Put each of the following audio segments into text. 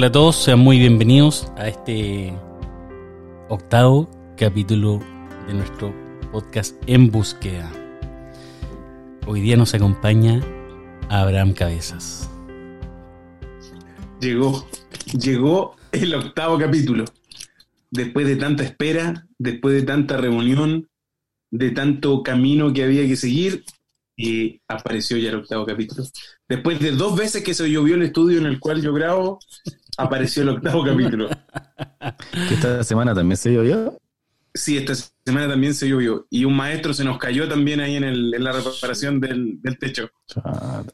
Hola a todos, sean muy bienvenidos a este octavo capítulo de nuestro podcast En Búsqueda. Hoy día nos acompaña Abraham Cabezas. Llegó, llegó el octavo capítulo. Después de tanta espera, después de tanta reunión, de tanto camino que había que seguir, y apareció ya el octavo capítulo. Después de dos veces que se llovió el estudio en el cual yo grabo, apareció el octavo capítulo. ¿Que esta semana también se llovió? Sí, esta semana también se llovió. Y un maestro se nos cayó también ahí en, el, en la reparación del, del techo.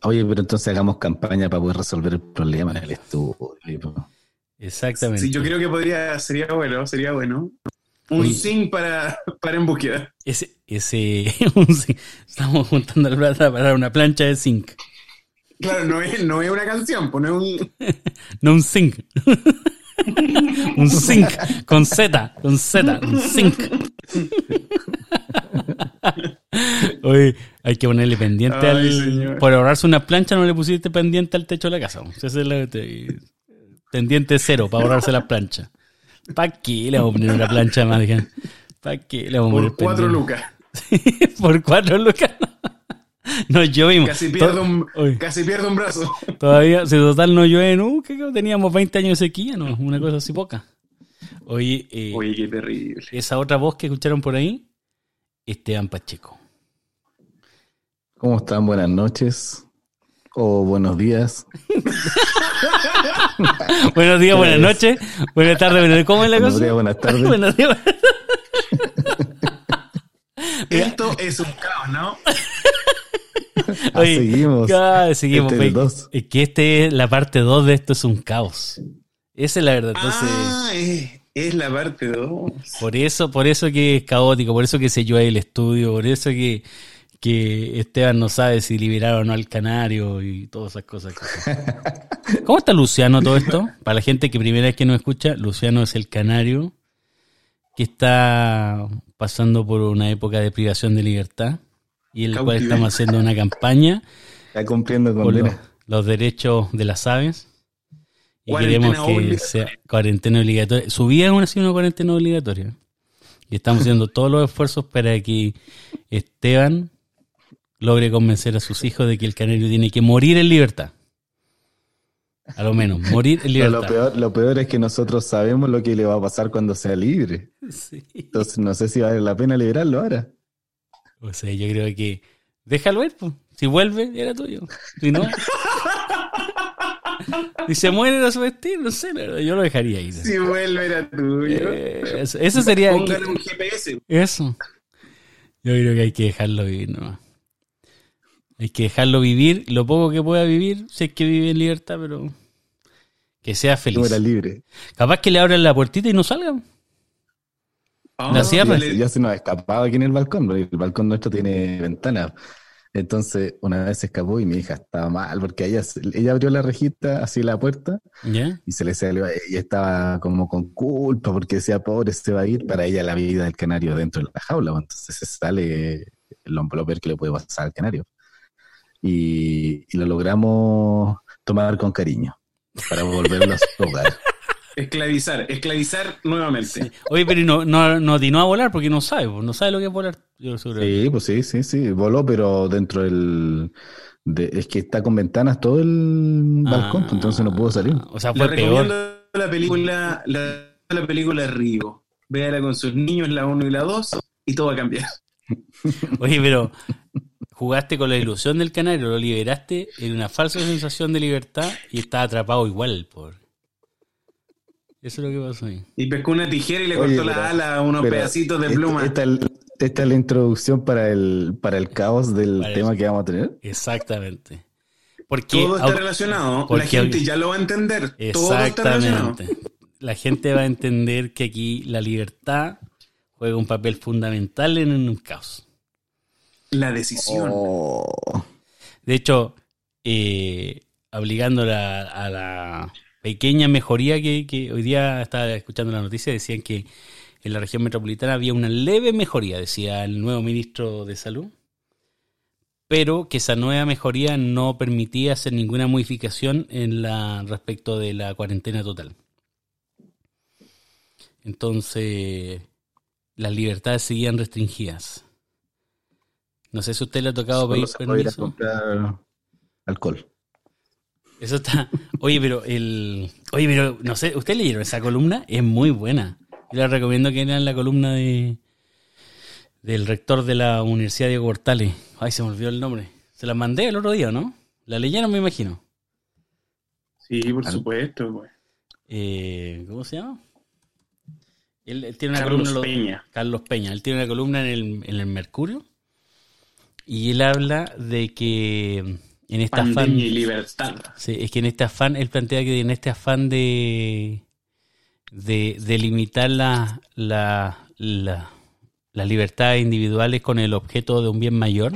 Oye, pero entonces hagamos campaña para poder resolver el problema en el estudio. Exactamente. Sí, yo creo que podría, sería bueno, sería bueno. Un Oye. zinc para, para en búsqueda. Ese, ese, un zinc. estamos juntando la plata para una plancha de zinc. Claro, no es, no es una canción, pues no es un. No un zinc. un zinc con Z, con Z, un zinc. Oye, hay que ponerle pendiente Ay, al. señor. Por ahorrarse una plancha, no le pusiste pendiente al techo de la casa. Ese es te- pendiente cero para ahorrarse la plancha. ¿Para qué le vamos a poner una plancha más? ¿Para qué le vamos a poner Por cuatro lucas. Por cuatro lucas. No llovimos. Casi pierdo, un, casi pierdo un brazo. Todavía, si total no llueve, no, que que teníamos 20 años de sequía, no, una cosa así poca. Oye, eh, Oye, qué terrible. esa otra voz que escucharon por ahí, Esteban Pacheco. ¿Cómo están? Buenas noches. O buenos días. Buenos días, buenas es? noches, buenas tardes, buenas ¿Cómo es la Buenos cosa? días, buenas tardes. Buenos días. Esto es un caos, ¿no? Ah, Oye, seguimos. ya, seguimos. Este es que este es la parte 2 de esto es un caos. Esa es la verdad. Entonces, ah, es, es la parte 2. por eso, por eso que es caótico, por eso que se llueve el estudio, por eso que, que Esteban no sabe si liberaron o no al canario y todas esas cosas. ¿Cómo está Luciano todo esto? Para la gente que primera vez que nos escucha, Luciano es el canario que está pasando por una época de privación de libertad y en el cual estamos haciendo una campaña Está cumpliendo por los, derechos de las aves. Y Cuarentena queremos que obligatoria. sea cuarentena obligatoria. Su vida aún sido una cuarentena obligatoria. Y estamos haciendo todos los esfuerzos para que Esteban logre convencer a sus hijos de que el canario tiene que morir en libertad. A lo menos, morir en libertad. lo, peor, lo peor es que nosotros sabemos lo que le va a pasar cuando sea libre. Sí. Entonces no sé si vale la pena liberarlo ahora. O sea, yo creo que déjalo ir, pues. Si vuelve, era tuyo. Si no. Si se muere a su destino, no sé, la verdad, yo lo dejaría ir. Si vuelve era tuyo. Eh, eso, eso sería. Póngale un GPS. Eso. Yo creo que hay que dejarlo vivir nomás. Hay que dejarlo vivir lo poco que pueda vivir, si es que vive en libertad, pero que sea Que feliz. muera libre. Capaz que le abran la puertita y no salga. Ah, La cierra. le- Ya se nos ha escapado aquí en el balcón, porque el balcón nuestro tiene ventana. Entonces, una vez se escapó y mi hija estaba mal, porque ella, ella abrió la rejita, así la puerta, ¿Ya? y se le salió, y estaba como con culpa, porque decía, pobre, se va a ir para ella la vida del canario dentro de la jaula, pues, entonces se sale lo, lo peor que le puede pasar al canario. Y, y lo logramos tomar con cariño, para volverlo a su hogar. Esclavizar, esclavizar nuevamente. Oye, pero no, no, no atinó a volar porque no sabe, no sabe lo que es volar. Yo. Sí, pues sí, sí, sí, voló, pero dentro del... de- es que está con ventanas todo el balcón, pues, entonces no pudo salir. O sea, Le fue recomiendo peor. la película, la, la película Río. Véala con sus niños, la 1 y la 2, y todo va a cambiar. Oye, pero jugaste con la ilusión del canario, lo liberaste en una falsa sensación de libertad y estaba atrapado igual, el pobre. Eso es lo que pasó ahí. Y pescó una tijera y le Oye, cortó pero- la ala a unos Pero pedacitos de esta- pluma. Esta, esta es la introducción para el, para el caos del Para el- tema que vamos a tener. Exactamente. Porque todo está relacionado. porque- la gente ya lo va a entender. Todo está relacionado. Exactamente. La gente va a entender que aquí la libertad juega un papel fundamental en un caos. La decisión. Oh, De hecho, eh, obligándola a la pequeña mejoría que, que hoy día estaba escuchando la noticia, decían que en la región metropolitana había una leve mejoría, decía el nuevo ministro de Salud. pero que esa nueva mejoría no permitía hacer ninguna modificación en la respecto de la cuarentena total. Entonces, las libertades seguían restringidas. No sé si usted le ha tocado Solo pedir se puede ir a comprar alcohol. Eso está. Oye, pero el. Oye, pero no sé, ¿usted leyeron esa columna? Es muy buena. Yo les recomiendo que lean la columna de del rector de la Universidad Diego Portales. Ay, se me olvidó el nombre. Se la mandé el otro día, ¿no? La leyeron, me imagino. Sí, por Al- supuesto, güey. Eh, ¿Cómo se llama? Él, él tiene una Carlos columna. Peña. Carlos Peña. Él tiene una columna en el, en el Mercurio. Y él habla de que en esta afán. Y libertad. Sí, es que en este afán, él plantea que en este afán de, de, de limitar la, la, la- las libertades individuales con el objeto de un bien mayor,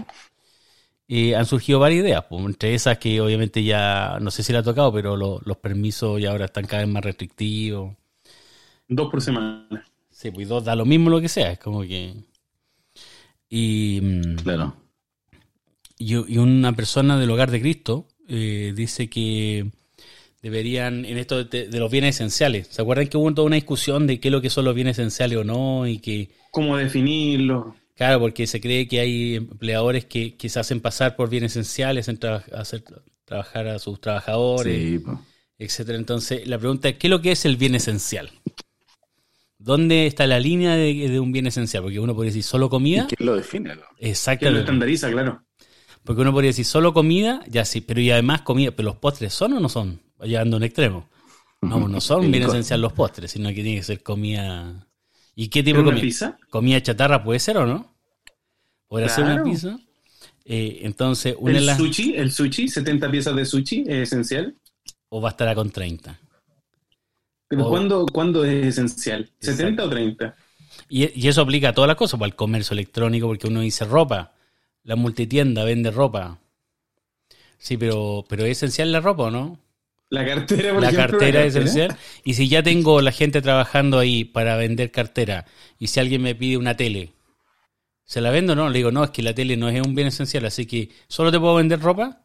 eh, han surgido varias ideas. pues, entre esas que obviamente ya, no sé si le ha tocado, pero lo- los permisos ya ahora están cada vez más restrictivos. Dos por semana. Sí, pues dos da lo mismo lo que sea, es como que... Y, mm, Claro. Y, una persona del hogar de Cristo eh, dice que deberían, en esto de, de los bienes esenciales, ¿se acuerdan que hubo toda una discusión de qué es lo que son los bienes esenciales o no? Y que, ¿Cómo definirlo? claro, porque se cree que hay empleadores que, que se hacen pasar por bienes esenciales, en tra- hacer trabajar a sus trabajadores, Sí, etcétera. Entonces, la pregunta es, ¿qué es lo que es el bien esencial? ¿Dónde está la línea de, de un bien esencial? Porque uno podría decir solo ¿Y comida. quién lo define? lo? ¿Quién lo Exactamente. estandariza, claro? Porque uno podría decir solo comida, ya sí, pero y además comida, pero los postres son o no son, llevando a un extremo. No, pues no son bien esencial los postres, sino que tiene que ser comida. ¿Y qué tipo ¿Es de comida? pizza? Comida chatarra puede ser o no? ¿Podría ser una Claro. pizza? Eh, entonces, una ¿El las. sushi? ¿El sushi? ¿70 piezas de sushi es esencial? O a con 30. ¿Pero Oh. ¿cuándo, cuándo es esencial? ¿70 o 30? Y, y eso aplica a todas las cosas, para el comercio electrónico, porque uno dice ropa. La multitienda vende ropa. Sí, pero, pero ¿es esencial la ropa o no? La cartera, por la ejemplo, cartera la es esencial. Y si ya tengo la gente trabajando ahí para vender cartera, y si alguien me pide una tele, ¿se la vendo o no? Le digo, no, es que la tele no es un bien esencial, así que solo te puedo vender ropa,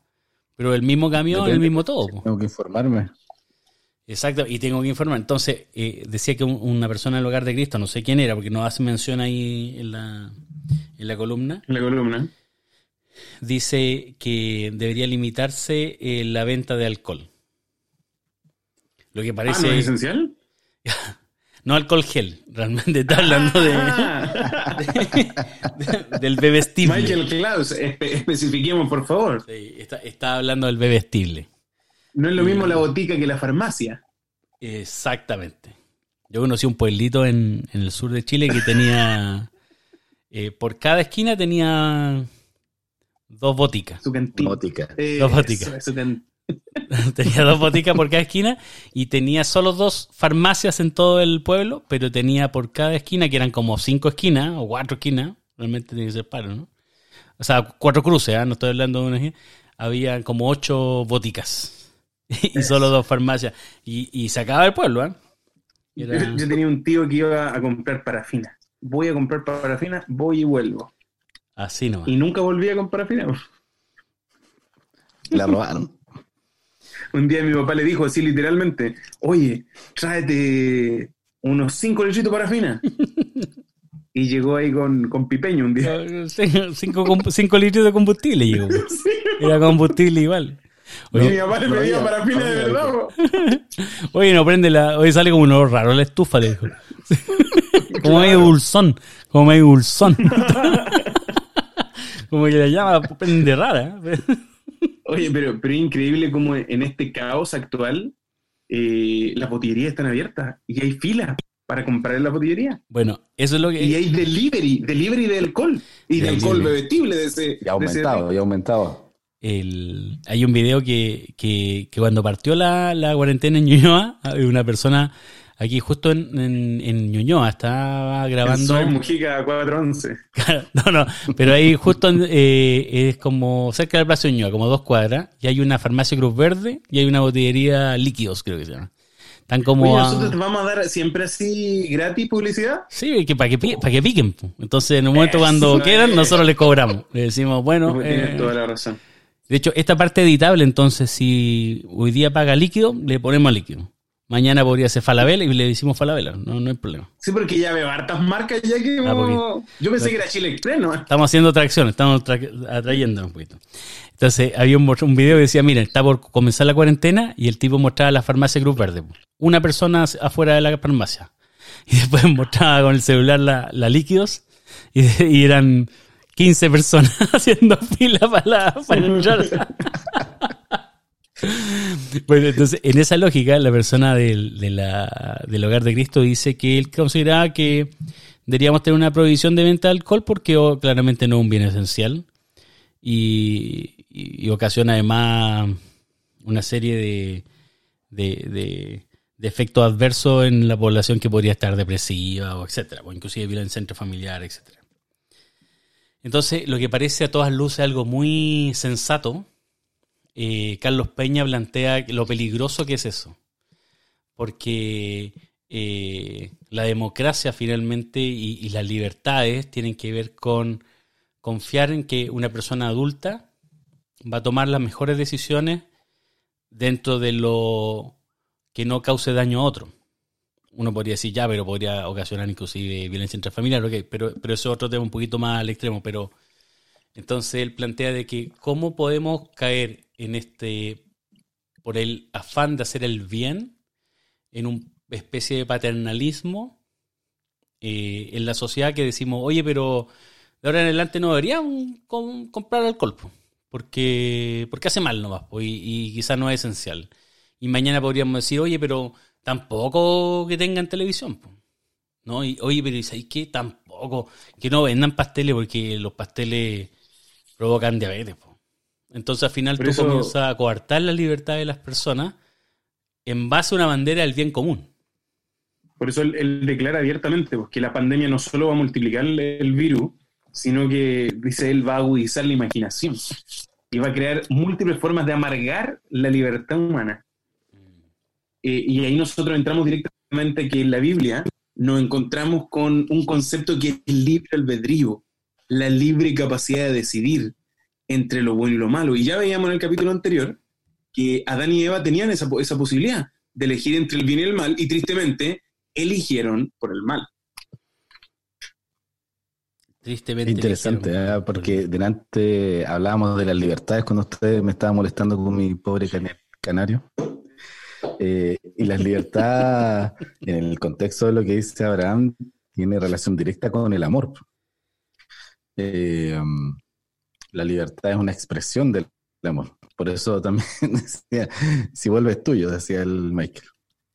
pero el mismo camión, el mismo todo. Tengo que informarme. Exacto, y tengo que informar. Entonces, eh, decía que un- una persona del hogar de Cristo, no sé quién era, porque no hace mención ahí en la, en la columna, La columna. Dice que debería limitarse eh, la venta de alcohol. Lo que Ah, parece... ¿no es esencial? No alcohol gel, realmente está hablando de, Ah. de- del bebestible. Michael Klaus, espe- especifiquemos, por favor. Sí, está, está hablando del bebestible. No es lo mismo la botica que la farmacia. Exactamente. Yo conocí un pueblito en, en el sur de Chile que tenía, eh, por cada esquina tenía dos boticas. Su cantina. Mótica. Eh, Dos boticas. tenía dos boticas por cada esquina y tenía solo dos farmacias en todo el pueblo, pero tenía por cada esquina, que eran como cinco esquinas o cuatro esquinas, realmente tiene que ser paro, ¿no? O sea, cuatro cruces, ¿ah? no estoy hablando de una esquina. Había como ocho boticas y solo dos farmacias. Y, y se acaba el pueblo, ¿ah? Era- Yo, yo tenía un tío que iba a comprar parafina. Voy a comprar parafina, voy y vuelvo. Así nomás. Y nunca volví a comprar parafina. La robaron. Un día mi papá le dijo así literalmente, oye, tráete unos 5 litritos de parafina. y llegó ahí con, con pipeño un día. Cinco, cinco cinco litros de combustible llegó. Era combustible igual. Y mi Oye, papá le no pedía parafina de verdad. oye, no prende la. Hoy sale como un olor raro la estufa, le dijo. Como medio dulzón. Como medio dulzón. Como que la llama prende rara. ¿eh? Oye, pero, pero es increíble como en este caos actual eh, las botillerías están abiertas y hay filas para comprar en la botillería. Bueno, eso es lo que. Y hay delivery, delivery de alcohol y de alcohol bebestible de ese. Y ha de ese- aumentado, y ha aumentado. el- hay un video que, que, que cuando partió la, la cuarentena en Ñuñoa, una persona aquí justo en, en, en Ñuñoa estaba grabando. Soy Mujica 411. no, no, pero ahí justo eh, es como cerca del Plaza Ñuñoa, como dos cuadras, y hay una farmacia Cruz Verde y hay una botillería líquidos, creo que se llama. Están como. Oye, nosotros te vamos a dar siempre así gratis publicidad. Sí, que para que, para que piquen. Entonces, en un momento Eso cuando es. quieran, nosotros les cobramos. Le decimos, bueno. Tienes eh, toda la razón. de hecho, esta parte editable, entonces, si hoy día paga líquido, le ponemos líquido. Mañana podría ser falabella y le decimos falabella. No, no hay problema. Sí, porque ya veo hartas marcas ya que... Ah, Yo pensé que era Chile Express, ¿no? Estamos haciendo tracción, estamos tra- atrayendo un poquito. Entonces, había un, un video que decía, miren, está por comenzar la cuarentena y el tipo mostraba la farmacia Cruz Verde. Una persona afuera de la farmacia. Y después mostraba con el celular la, la líquidos y, y eran 15 personas haciendo fila para, la- para entrar. Bueno, entonces, en esa lógica, la persona del, del hogar de Cristo dice que él consideraba que deberíamos tener una prohibición de venta de alcohol porque oh, claramente no es un bien esencial y ocasiona además una serie de, de, de- de efectos adversos en la población que podría estar depresiva o etcétera, o inclusive violencia intrafamiliar, etcétera. Entonces, lo que parece a todas luces algo muy sensato, eh, Carlos Peña plantea lo peligroso que es eso. Porque eh, la democracia finalmente y, las libertades tienen que ver con confiar en que una persona adulta va a tomar las mejores decisiones dentro de lo que no cause daño a otro. Uno podría decir ya, pero podría ocasionar inclusive violencia intrafamiliar, ok, pero, pero eso es otro tema un poquito más al extremo, pero entonces él plantea de que cómo podemos caer en este, por el afán de hacer el bien, en una especie de paternalismo eh, en la sociedad que decimos, oye, pero de ahora en adelante no deberían com- comprar alcohol, po, porque, porque hace mal nomás, y, quizás no es esencial. Y mañana podríamos decir, oye, pero tampoco que tengan televisión. ¿no? Y, oye, pero ¿sabes qué? Tampoco, que no vendan pasteles porque los pasteles provocan diabetes. Entonces al final tú eso- comienzas a coartar la libertad de las personas en base a una bandera del bien común. Por eso él, él declara abiertamente pues, que la pandemia no solo va a multiplicar el, el virus, sino que, dice él, va a agudizar la imaginación y va a crear múltiples formas de amargar la libertad humana. Eh, y ahí nosotros entramos directamente que en la Biblia nos encontramos con un concepto que es el libre albedrío, la libre capacidad de decidir entre lo bueno y lo malo. Y ya veíamos en el capítulo anterior que Adán y Eva tenían esa, esa posibilidad de elegir entre el bien y el mal, y tristemente eligieron por el mal. Tristemente. Interesante, ¿eh? porque delante hablábamos de las libertades cuando usted me estaba molestando con mi pobre cana- canario. Eh, y las libertades, en el contexto de lo que dice Abraham, tiene relación directa con el amor. Eh, la libertad es una expresión del amor. Por eso también decía, si vuelves tuyo, decía el Michael.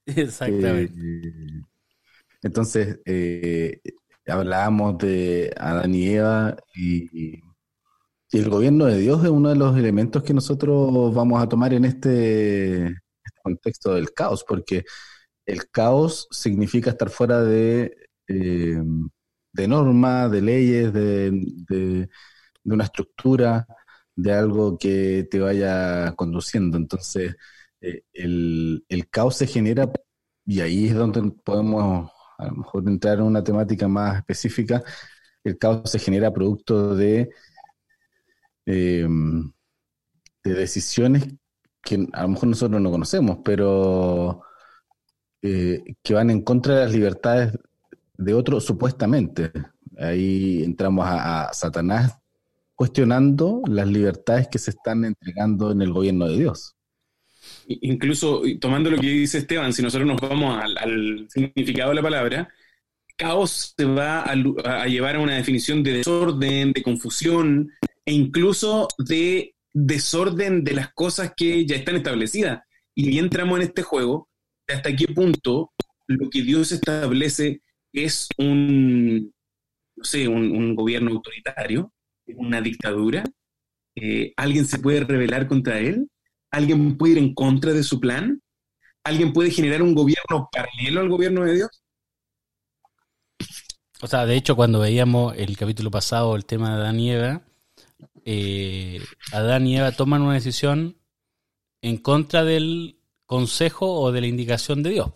Exactamente. Eh, entonces, eh, hablábamos de Adán y Eva y, y el gobierno de Dios es uno de los elementos que nosotros vamos a tomar en este, este contexto del caos, porque el caos significa estar fuera de, eh, de normas, de leyes, de, de- de una estructura, de algo que te vaya conduciendo. Entonces, eh, el, el caos se genera y ahí es donde podemos a lo mejor entrar en una temática más específica. El caos se genera producto de, eh, de decisiones que a lo mejor nosotros no conocemos, pero eh, que van en contra de las libertades de otros supuestamente. Ahí entramos a Satanás cuestionando las libertades que se están entregando en el gobierno de Dios. Incluso tomando lo que dice Esteban, si nosotros nos vamos al, significado de la palabra, caos se va a, llevar a una definición de desorden, de confusión e incluso de desorden de las cosas que ya están establecidas. Y ya entramos en este juego de hasta qué punto lo que Dios establece es un, no sé, un gobierno autoritario, una dictadura. Eh, ¿Alguien se puede rebelar contra él? ¿Alguien puede ir en contra de su plan? ¿Alguien puede generar un gobierno paralelo al gobierno de Dios? O sea, de hecho, cuando veíamos el capítulo pasado el tema de Adán y Eva, eh, Adán y Eva toman una decisión en contra del consejo o de la indicación de Dios.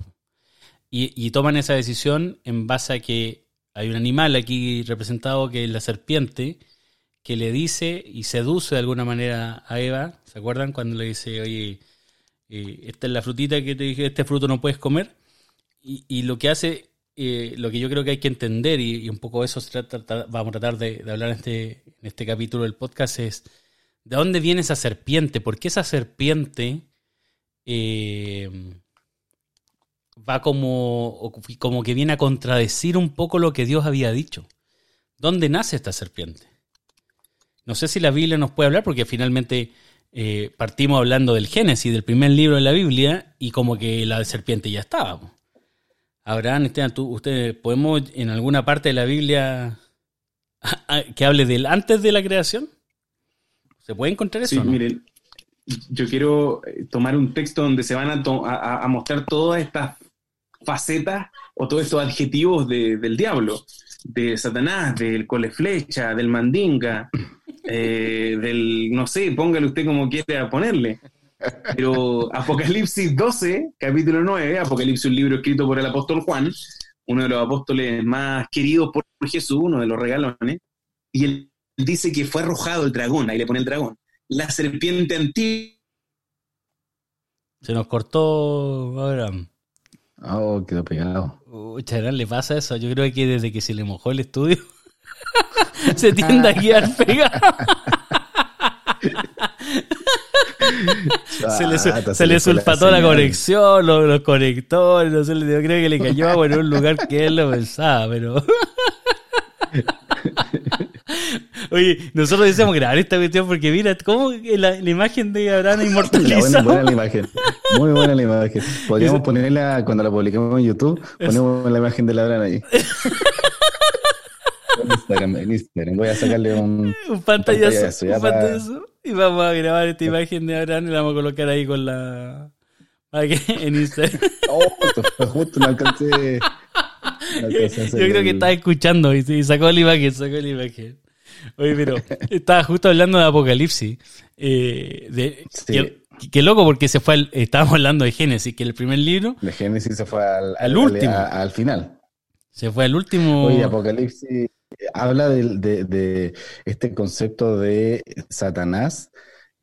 Y, y toman esa decisión en base a que hay un animal aquí representado que es la serpiente, que le dice y seduce de alguna manera a Eva. ¿Se acuerdan cuando le dice, oye, eh, esta es la frutita que te dije, este fruto no puedes comer? Y, y lo que hace, eh, lo que yo creo que hay que entender, y, un poco eso se trata- vamos a tratar de, de hablar en este, en este capítulo del podcast, es de dónde viene esa serpiente, porque esa serpiente eh, va como, como que viene a contradecir un poco lo que Dios había dicho. ¿Dónde nace esta serpiente? No sé si la Biblia nos puede hablar, porque finalmente eh, partimos hablando del Génesis, del primer libro de la Biblia, y como que la serpiente ya estaba. Abraham, Esteban, tú, ustedes, ¿podemos en alguna parte de la Biblia que hable del antes de la creación? ¿Se puede encontrar eso? Sí, o no? miren, yo quiero eh, tomar un texto donde se van a, a- a mostrar todas estas facetas o todos estos adjetivos de- del diablo, de Satanás, del coleflecha, del mandinga, eh, del, no sé, póngale usted como quiera ponerle. Pero Apocalipsis 12, capítulo 9, Apocalipsis, un libro escrito por el apóstol Juan, uno de los apóstoles más queridos por Jesús, uno de los regalones, y él dice que fue arrojado el dragón, ahí le pone el dragón, la serpiente antigua. Se nos cortó Abraham. Oh, quedó pegado. Uy, Chagrán, le pasa eso. Yo creo que desde que se le mojó el estudio se tiende a quedar pegado. se le, se le sulfató la, señal. conexión, los, los conectores, no sé, yo creo que le cayó agua en un lugar que él lo pensaba, pero... Oye, nosotros decíamos grabar esta cuestión porque mira, cómo la, la imagen de Abraham La buena, inmortalizada. buena la imagen. Muy buena la imagen. Podríamos ponerla cuando la publiquemos en YouTube. Ponemos la imagen de la Abraham ahí. En Instagram, en Instagram. Voy a sacarle un. un pantallazo, un para- pantallazo, y vamos a grabar esta imagen de Abraham y la vamos a colocar ahí con la para que en Instagram. Oh, justo, justo no alcancé. no alcancé yo creo que estaba escuchando y, y sacó la imagen, sacó la imagen. Oye, pero estaba justo hablando de Apocalipsis. eh, de, Sí. qué loco porque se fue al- estábamos hablando de Génesis, que el primer libro De Génesis se fue al, Al último. a- al final. se fue al último. Oye, Apocalipsis habla de, de este concepto de Satanás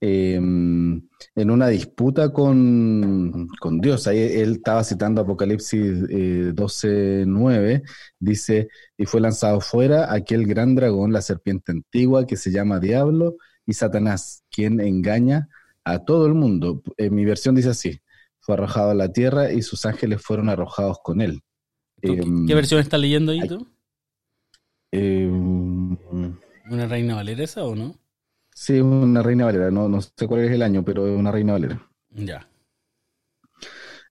eh, en una disputa con, con Dios. Ahí él estaba citando Apocalipsis eh, 12:9, dice, y fue lanzado fuera aquel gran dragón, la serpiente antigua, que se llama Diablo y Satanás, quien engaña a todo el mundo. En mi versión dice así, fue arrojado a la tierra y sus ángeles fueron arrojados con él. ¿Tú- Em, ¿Qué versión estás leyendo ahí tú? Eh, ¿Una reina valera esa o no? sí, una reina valera. No, no sé cuál es el año, pero es una reina valera. Ya.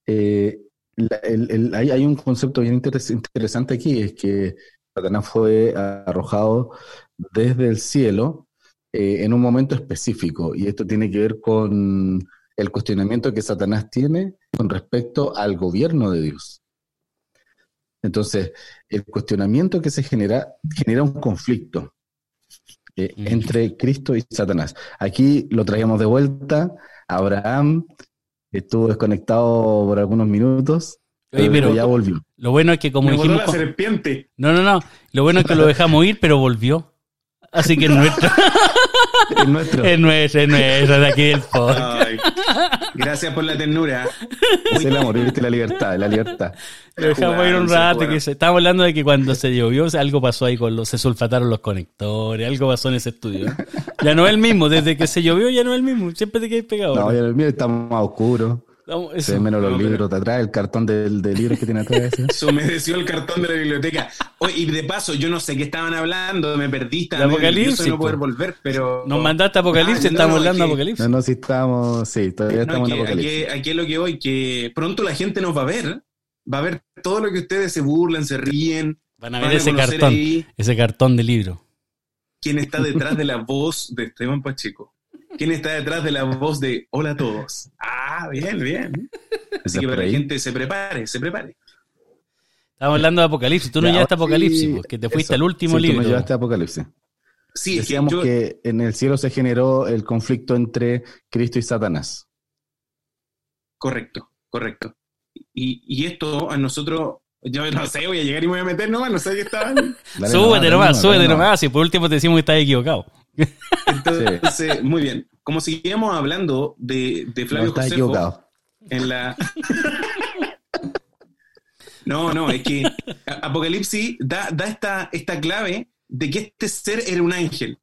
Eh, la- el- el- hay, hay un concepto bien interes- interesante aquí, es que Satanás fue arrojado desde el cielo eh, en un momento específico, y esto tiene que ver con el cuestionamiento que Satanás tiene con respecto al gobierno de Dios. Entonces, el cuestionamiento que se genera genera un conflicto eh, entre Cristo y Satanás. Aquí lo traíamos de vuelta. Abraham estuvo desconectado por algunos minutos, Oye, pero, pero ya volvió. lo bueno es que como dijimos... la serpiente. No, no, no. Lo bueno es que lo dejamos ir, pero volvió. Así que es nuestro. Es nuestro. es nuestro, es nuestro de aquí del podcast. Ay, gracias por la ternura. Es el amor, viste la libertad, la libertad. Lo dejamos ir un rato. Que se, estábamos hablando de que cuando se llovió, algo pasó ahí con los. Se sulfataron los conectores, algo pasó en ese estudio. ¿eh? Ya no es el mismo. Desde que se llovió, ya no es el mismo. Siempre te quedas pegado. No, ¿no? ya el mío está más oscuro. Vamos, Se eso. ven menos los No, pero- libros de atrás, el cartón del, de libros que tiene atrás. ese. Se humedeció el cartón de la biblioteca. Oye, y de paso, yo no sé qué estaban hablando, me perdí, estaba De Apocalipsis, no poder po. volver, pero... Nos mandaste Apocalipsis, Ah, no, estamos no, hablando de Apocalipsis. No, no, sí estamos, sí, todavía No, estamos en que- Apocalipsis. aquí, aquí es lo que voy, que pronto la gente nos va a ver, va a ver todo lo que ustedes se burlan, se ríen, Van a van ver a ese cartón. ahí Ese cartón de libro. quién está detrás de la voz de Esteban Pacheco. ¿Quién está detrás de la voz de Hola a todos? Ah, bien, bien. Así que para que la gente se prepare, se prepare. Estamos hablando de Apocalipsis. Tú no Ya, llegaste a ahora Apocalipsis, sí, porque te fuiste eso. al último Sí, tú libro. nos llevaste Apocalipsis. Sí, Decíamos yo- que en el cielo se generó el conflicto entre Cristo y Satanás. correcto. correcto. Y, y esto a nosotros, yo no sé, voy a llegar y me voy a meter nomás, no sé qué estaban. súbete nomás, súbete nomás. Y por último te decimos que estás equivocado. Entonces, muy bien. Como seguíamos hablando de, de No, Flavio Josefo equivocado. en la. No, no, es que Apocalipsis da, da esta, esta clave de que este ser era un ángel.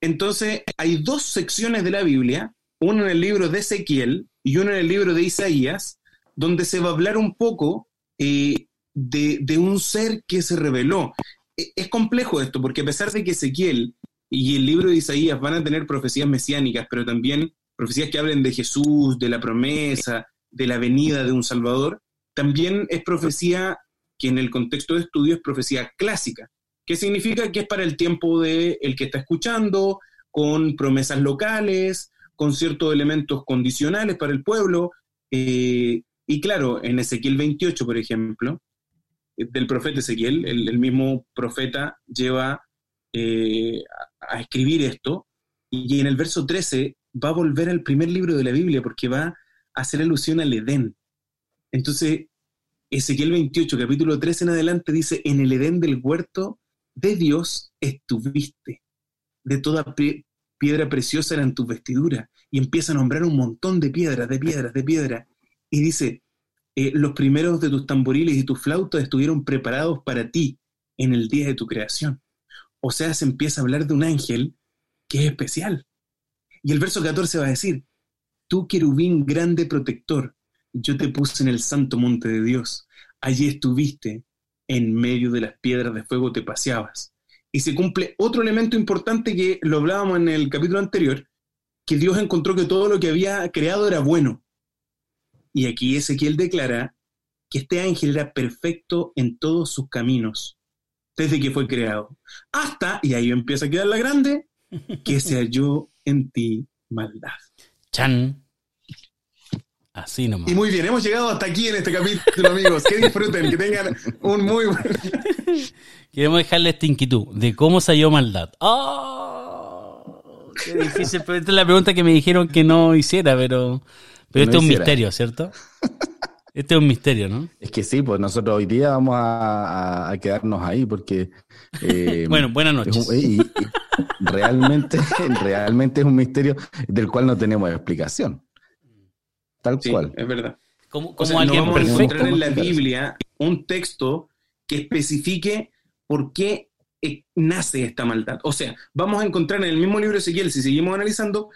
Entonces, hay dos secciones de la Biblia, una en el libro de Ezequiel y una en el libro de Isaías, donde se va a hablar un poco eh, de, de un ser que se reveló. E- Es complejo esto, porque a pesar de que Ezequiel y el libro de Isaías van a tener profecías mesiánicas, pero también profecías que hablen de Jesús, de la promesa, de la venida de un Salvador, también es profecía que en el contexto de estudio es profecía clásica, que significa que es para el tiempo de el que está escuchando, con promesas locales, con ciertos elementos condicionales para el pueblo. eh, y claro, en Ezequiel 28, por ejemplo, del profeta Ezequiel, el, el mismo profeta lleva eh, a, escribir esto, y en el verso 13 va a volver al primer libro de la Biblia porque va a hacer alusión al Edén. Entonces, Ezequiel 28, capítulo 13 en adelante dice, en el Edén del huerto de Dios estuviste, de toda pie- piedra preciosa eran tus vestiduras, y empieza a nombrar un montón de piedras, de piedras, de piedras, y dice, eh, los primeros de tus tamboriles y tus flautas estuvieron preparados para ti en el día de tu creación. O sea, se empieza a hablar de un ángel que es especial. Y el verso 14 va a decir, tú querubín grande protector, yo te puse en el santo monte de Dios, allí estuviste, en medio de las piedras de fuego te paseabas. Y se cumple otro elemento importante que lo hablábamos en el capítulo anterior, que Dios encontró que todo lo que había creado era bueno. Y aquí Ezequiel declara que este ángel era perfecto en todos sus caminos, desde que fue creado, hasta, y ahí empieza a quedar la grande, que se halló en ti maldad. Chan. Así nomás. Y muy bien, hemos llegado hasta aquí en este capítulo, amigos. Que disfruten, que tengan un muy buen... Queremos dejarle esta inquietud de cómo se halló maldad. ¡Oh! Qué difícil, pero esta es la pregunta que me dijeron que no hiciera, pero, pero este es un hiciera. misterio, ¿cierto? Este es un misterio, ¿no? Es que sí, pues nosotros hoy día vamos a, a- a quedarnos ahí porque... eh, Bueno, buenas es noches. un- y- y realmente, realmente es un misterio del cual no tenemos explicación. Tal Sí, cual. es verdad. ¿Cómo, O no vamos a encontrar en la. Biblia un texto que especifique por qué eh, nace esta maldad. O sea, vamos a encontrar en el mismo libro de Ezequiel, si seguimos analizando,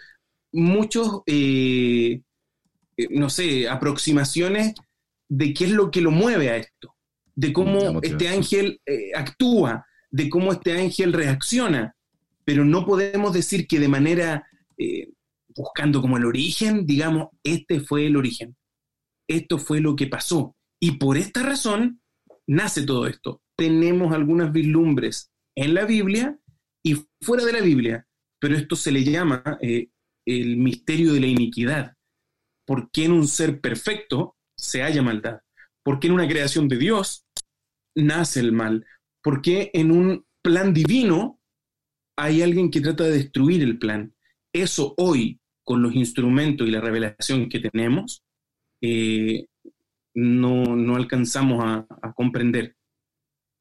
muchos, eh, no sé, aproximaciones de qué es lo que lo mueve a esto, de cómo este ángel eh, actúa, de cómo este ángel reacciona, pero no podemos decir que de manera, eh, buscando como el origen, digamos, este fue el origen esto fue lo que pasó. Y por esta razón nace todo esto. Tenemos algunas vislumbres en la Biblia y fuera de la Biblia, pero esto se le llama eh, el misterio de la iniquidad. ¿Por qué en un ser perfecto se halla maldad? ¿Por qué en una creación de Dios nace el mal? ¿Por qué en un plan divino hay alguien que trata de destruir el plan? Eso hoy, con los instrumentos y la revelación que tenemos, eh, no, no alcanzamos a, a comprender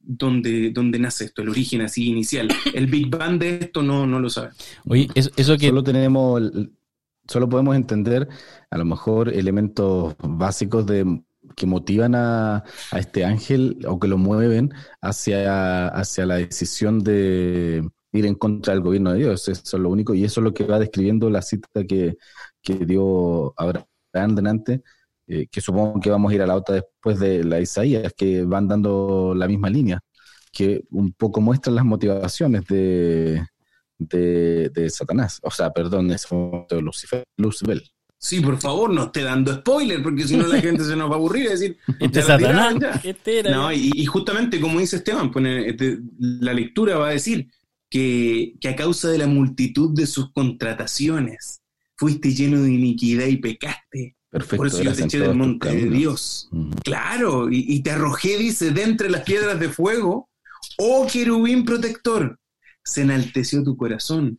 dónde, dónde nace esto, el origen así inicial. El Big Bang de esto no, no lo sabe. Oye, eso, eso que... Solo tenemos, solo podemos entender a lo mejor elementos básicos de que motivan a, este ángel o que lo mueven hacia, hacia la decisión de ir en contra del gobierno de Dios. Eso es lo único, y eso es lo que va describiendo la cita que, que dio Abraham delante, eh, que supongo que vamos a ir a la otra después de la Isaías, que van dando la misma línea, que un poco muestran las motivaciones de, de, de Satanás, o sea, perdón, es de Lucifer, Lucibel. Sí, por favor, no esté dando spoiler, porque si no la gente se nos va a aburrir y decir, Este Satanás, tiraron ya. este era... No, y, y justamente como dice Esteban, pone, este, la lectura va a decir que, que a causa de la multitud de sus contrataciones fuiste lleno de iniquidad y pecaste. Perfecto. Por eso yo te en eché del monte de. Dios. Mm. Claro, y, y te arrojé, dice, de entre las piedras de fuego, oh querubín protector, se enalteció tu corazón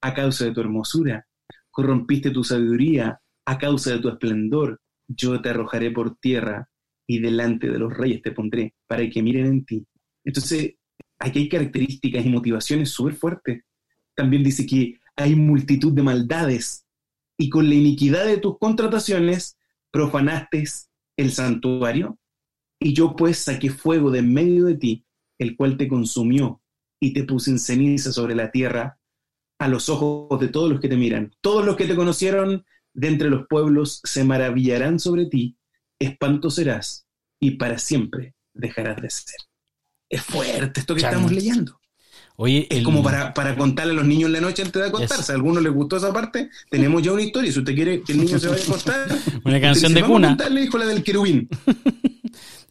a causa de tu hermosura, corrompiste tu sabiduría a causa de tu esplendor, yo te arrojaré por tierra y delante de los reyes te pondré para que miren en ti. Entonces, aquí hay características y motivaciones súper fuertes. También dice que hay multitud de maldades y con la iniquidad de tus contrataciones profanaste el santuario y yo pues saqué fuego de en medio de ti, el cual te consumió y te puse en ceniza sobre la tierra a los ojos de todos los que te miran. Todos los que te conocieron de entre los pueblos se maravillarán sobre ti, espanto serás y para siempre dejarás de ser. Es fuerte esto que estamos leyendo. Oye, es como para, para, contarle a los niños en la noche antes de acostarse. A algunos les gustó esa parte. Tenemos ya una historia. Si usted quiere que el niño se vaya a acostar, una canción de cuna. Vamos a contarle, hijo, la del querubín.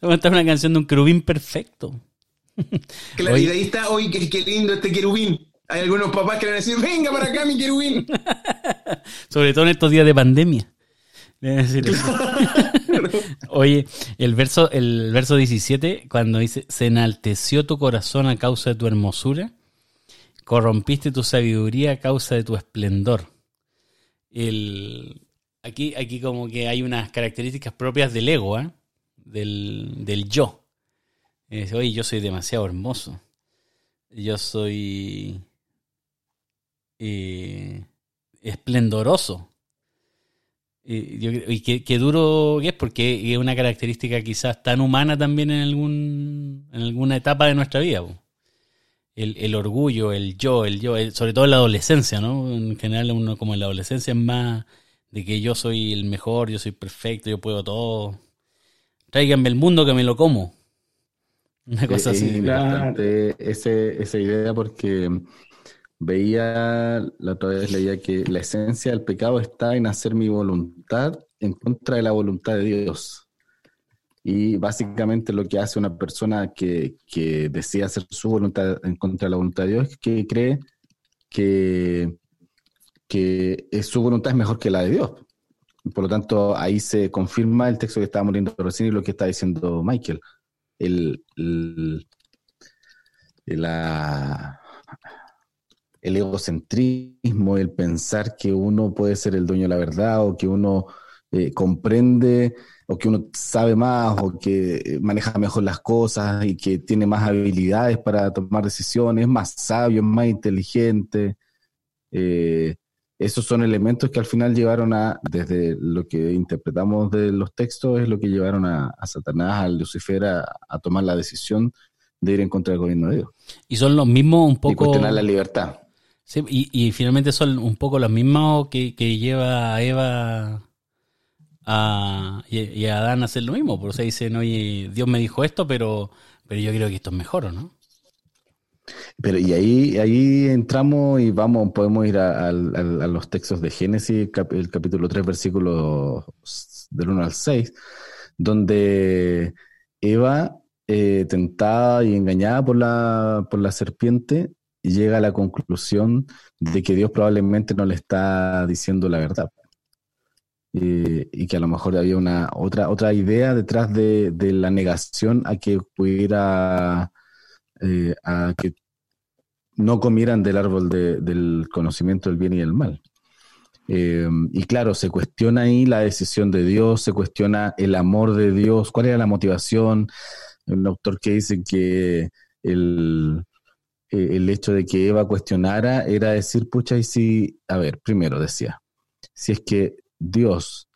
Vamos a contar una canción de un querubín perfecto. Claro, y de ahí está, hoy qué, qué lindo este querubín. Hay algunos papás que van a decir, venga para acá, mi querubín. Sobre todo en estos días de pandemia. Oye, el verso, el verso 17, cuando dice, se enalteció tu corazón a causa de tu hermosura, corrompiste tu sabiduría a causa de tu esplendor. El, aquí, aquí como que hay unas características propias del ego, ¿eh? del, del yo. Oye, yo soy demasiado hermoso. Yo soy eh, esplendoroso. Y, qué, duro es, porque es una característica quizás tan humana también en, algún, en alguna etapa de nuestra vida. El, orgullo, el yo, el yo, sobre todo en la adolescencia, ¿no? En general uno como en la adolescencia es más de que yo soy el mejor, yo soy perfecto, yo puedo todo. Tráiganme el mundo que me lo como. Una cosa así. ese, esa idea porque veía, la otra vez leía que la esencia del pecado está en hacer mi voluntad en contra de la voluntad de Dios. Y básicamente lo que hace una persona que, que decide hacer su voluntad en contra de la voluntad de Dios es que cree que, que su voluntad es mejor que la de Dios. Por lo tanto, ahí se confirma el texto que estábamos leyendo recién y lo que está diciendo Michael. El, el, el egocentrismo, el pensar que uno puede ser el dueño de la verdad o que uno eh, comprende o que uno sabe más o que maneja mejor las cosas y que tiene más habilidades para tomar decisiones, es más sabio, es más inteligente. Eh, esos son elementos que al final llevaron a, desde lo que interpretamos de los textos, es lo que llevaron a, Satanás, a Lucifer, a, tomar la decisión de ir en contra del gobierno de Dios. Y son los mismos un poco... Y cuestionar la libertad y, finalmente son un poco los mismos que, lleva a Eva a, y, a Adán a hacer lo mismo. Por eso dicen, oye, Dios me dijo esto, pero, pero yo creo que esto es mejor, ¿no? Pero y ahí, ahí entramos y vamos, podemos ir a, los textos de Génesis, el capítulo 3, versículos del 1 al 6, donde Eva, eh, tentada y engañada por la, por la serpiente, llega a la conclusión de que Dios probablemente no le está diciendo la verdad. y que a lo mejor había una otra, otra idea detrás de, la negación a que pudiera, eh, a que no comieran del árbol del conocimiento del bien y del mal. Eh, y claro, se cuestiona ahí la decisión de Dios, se cuestiona el amor de Dios, cuál era la motivación. Un autor que dice que el, eh, el hecho de que Eva cuestionara era decir, pucha, y si, a ver, primero decía, si es que Dios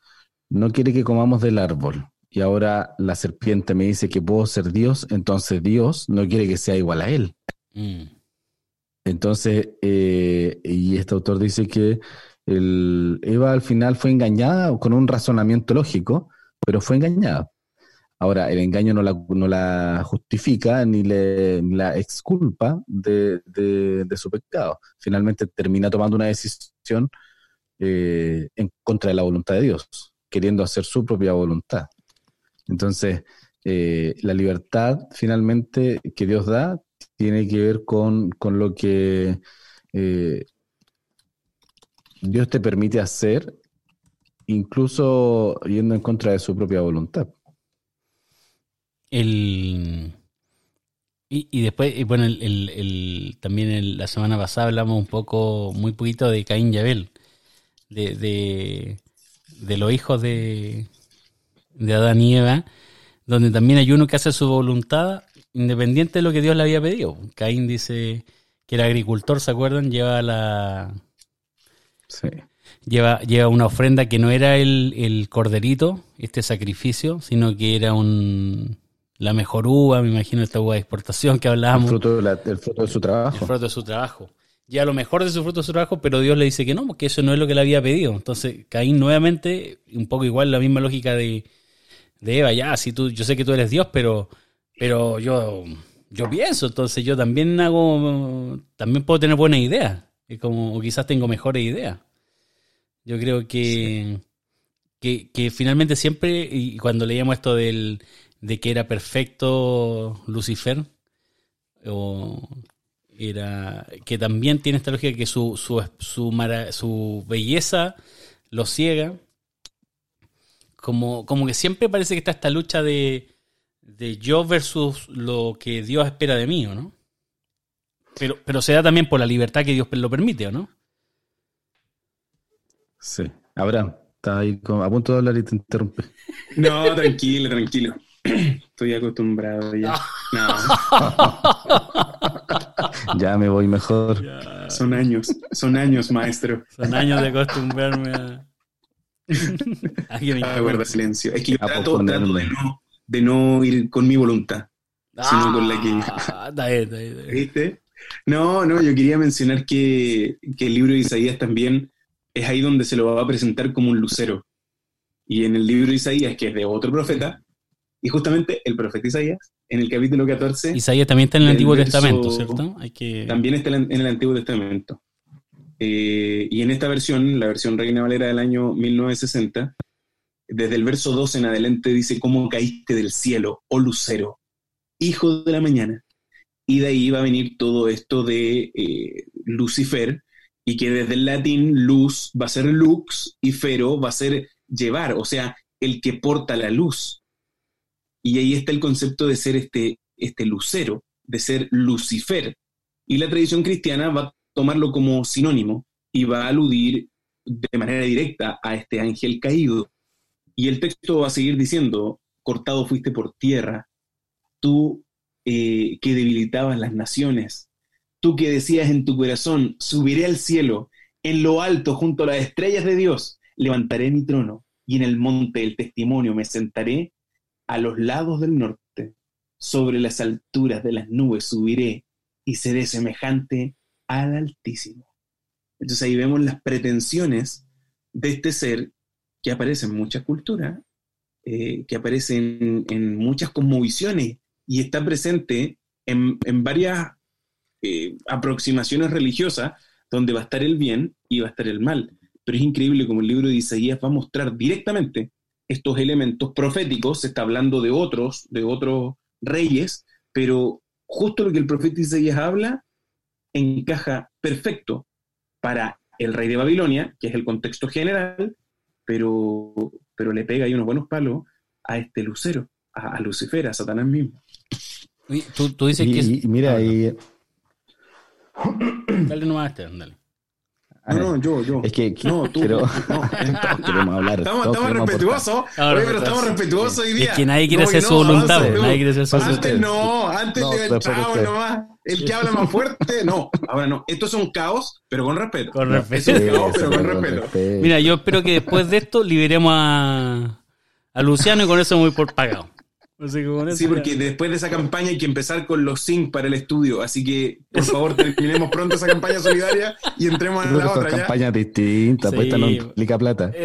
no quiere que comamos del árbol y ahora la serpiente me dice que puedo ser Dios, entonces Dios no quiere que sea igual a Él. Mm. Entonces, eh, y este autor dice que el, Eva al final fue engañada con un razonamiento lógico, pero fue engañada. Ahora, el engaño no la, no la justifica ni, le, la exculpa de, su pecado. Finalmente termina tomando una decisión eh, en contra de la voluntad de Dios, queriendo hacer su propia voluntad. Entonces, eh, la libertad finalmente que Dios da tiene que ver con, lo que eh, Dios te permite hacer, incluso yendo en contra de su propia voluntad. El, y, después, bueno, el, también la semana pasada hablamos un poco, muy poquito de Caín y Abel, de, de, los hijos de, de Adán y Eva, donde también hay uno que hace su voluntad independiente de lo que Dios le había pedido. Caín dice que era agricultor, ¿se acuerdan? Lleva la... Sí. Lleva, lleva una ofrenda que no era el, el corderito, este sacrificio, sino que era un, la mejor uva, me imagino esta uva de exportación que El hablábamos. fruto, de la- el fruto de su El trabajo. fruto de su trabajo. Ya lo mejor de su fruto de su trabajo, pero Dios le dice que no, porque eso no es lo que le había pedido. Entonces, Caín nuevamente, un poco igual la misma lógica de, de Eva, ya, si tú, yo sé que tú eres Dios, pero, pero yo, yo pienso, entonces yo también hago, también puedo tener buenas ideas, y como, o quizás tengo mejores ideas. Yo creo que, que, que finalmente siempre, y cuando leíamos esto del, de que era perfecto Lucifer, o era que también tiene esta lógica que su, su, su, mara- su belleza lo ciega. Como, como que siempre parece que está esta lucha de, de yo versus lo que Dios espera de mí, ¿o no? Pero, pero se da también por la libertad que Dios lo permite, ¿o no? Sí. Abraham, está ahí como- a punto de hablar y te interrumpe. No, tranquilo, tranquilo. Estoy acostumbrado ya. No, Ya me voy mejor. son años, son años, maestro. Son años de acostumbrarme a... Ah, guarda silencio. Es que yo A trato, trato posponerlo. de, no, de no ir con mi voluntad. sino con la que- Ah, bien, bien, bien. ¿Viste? No, no, yo quería mencionar que, que el libro de Isaías también es ahí donde se lo va a presentar como un lucero. Y en el libro de Isaías, que es de otro profeta, y justamente el profeta Isaías, en el capítulo 14, Isaías también está en el Antiguo verso- Testamento, ¿cierto? Hay que... también está en en el Antiguo Testamento. Eh, y en esta versión, la versión Reina Valera del año 1960, desde el verso 12 en adelante dice, ¿cómo caíste del cielo, oh lucero, hijo de la mañana? Y de ahí va a venir todo esto de eh, Lucifer, y que desde el latín luz va a ser lux y fero va a ser llevar, o sea, el que porta la luz. Y ahí está el concepto de ser este, este lucero, de ser Lucifer. Y la tradición cristiana va a tomarlo como sinónimo y va a aludir de manera directa a este ángel caído. Y el texto va a seguir diciendo, cortado fuiste por tierra, tú eh, que debilitabas las naciones, tú que decías en tu corazón, subiré al cielo, en lo alto junto a las estrellas de Dios, levantaré mi trono y en el monte del testimonio me sentaré a los lados del norte, sobre las alturas de las nubes subiré y seré semejante al Altísimo. Entonces ahí vemos las pretensiones de este ser que aparece en muchas culturas, eh, que aparece en, muchas cosmovisiones y está presente en, en varias eh, aproximaciones religiosas donde va a estar el bien y va a estar el mal. Pero es increíble como el libro de Isaías va a mostrar directamente estos elementos proféticos, se está hablando de otros, de otros reyes, pero justo lo que el profeta Isaías habla encaja perfecto para el rey de Babilonia, que es el contexto general, pero, pero le pega ahí unos buenos palos a este lucero, a, a Lucifer, a Satanás mismo. Tú, tú dices que... es- Y, y mira, Ah, ahí, Dale nomás, Esteban, dale. No, no, yo, yo. es que No, tú. quiero- No, todos queremos hablar. Estamos, estamos respetuosos. Oye, pero estamos respetuosos hoy día. Es que nadie quiere hacer su no, voluntad, avanza pues, tú. nadie quiere hacer su Antes voluntad. no, antes No, echamos usted. nomás. El que habla más fuerte, no. Ahora no. Esto es un caos, pero con respeto. Con respeto. Es caos, eso, pero con con respeto. respeto. Mira, yo espero que después de esto liberemos a, a Luciano y con eso me voy por pagado. Con eso Sí, ya- porque después de esa campaña hay que empezar con los sync para el estudio. Así que, por favor, terminemos pronto esa campaña solidaria y entremos que la otra campañas distintas, pues Sí. esta no implica plata.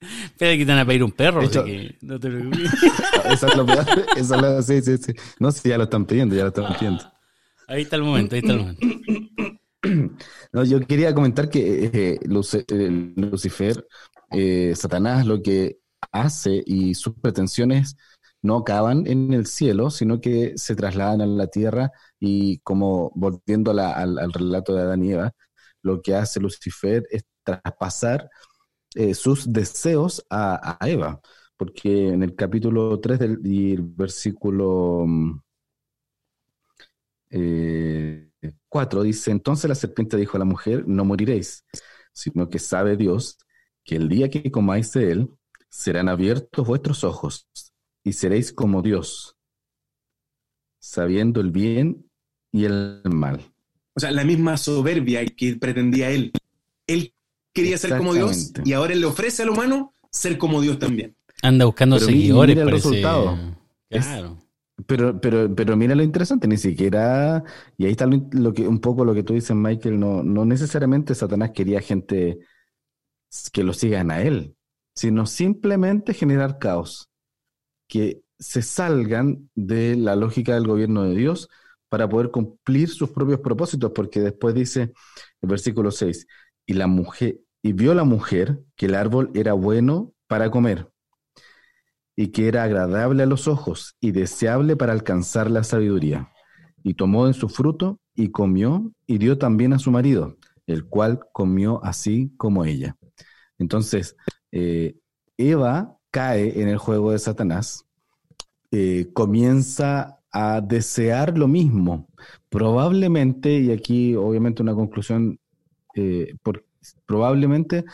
Espera que te van a pedir un perro, así hecho- que no te preocupes. Eso es lo peor. Eso es lo- sí, sí, sí. No sé, ya lo están pidiendo, ya lo están pidiendo. Ahí está el momento, ahí está el momento. No, yo quería comentar que eh, eh, Lucifer, eh, Satanás, lo que hace y sus pretensiones no acaban en el cielo, sino que se trasladan a la tierra y como volviendo al, relato de Adán y Eva, lo que hace Lucifer es traspasar eh, sus deseos a, a Eva, porque en el capítulo 3 del y el versículo mm, eh, 4 dice, entonces la serpiente dijo a la mujer, no moriréis, sino que sabe Dios que el día que comáis de él, serán abiertos vuestros ojos y seréis como Dios, sabiendo el bien y el mal. O sea, la misma soberbia que pretendía él. Él quería ser como Dios y ahora él le ofrece al humano ser como Dios también. Anda buscando seguidores, mira el resultado. Claro. pero, pero, pero mira lo interesante, ni siquiera, y ahí está lo, que, un poco lo que tú dices, Michael, no, no necesariamente Satanás quería gente que lo sigan a él, sino simplemente generar caos, que se salgan de la lógica del gobierno de Dios para poder cumplir sus propios propósitos, porque después dice el versículo 6, y la mujer, y vio la mujer que el árbol era bueno para comer, y que era agradable a los ojos y deseable para alcanzar la sabiduría. Y tomó en su fruto y comió y dio también a su marido, el cual comió así como ella. Entonces, eh, Eva cae en el juego de Satanás, eh, comienza a desear lo mismo. Probablemente, y aquí obviamente una conclusión, eh, probablemente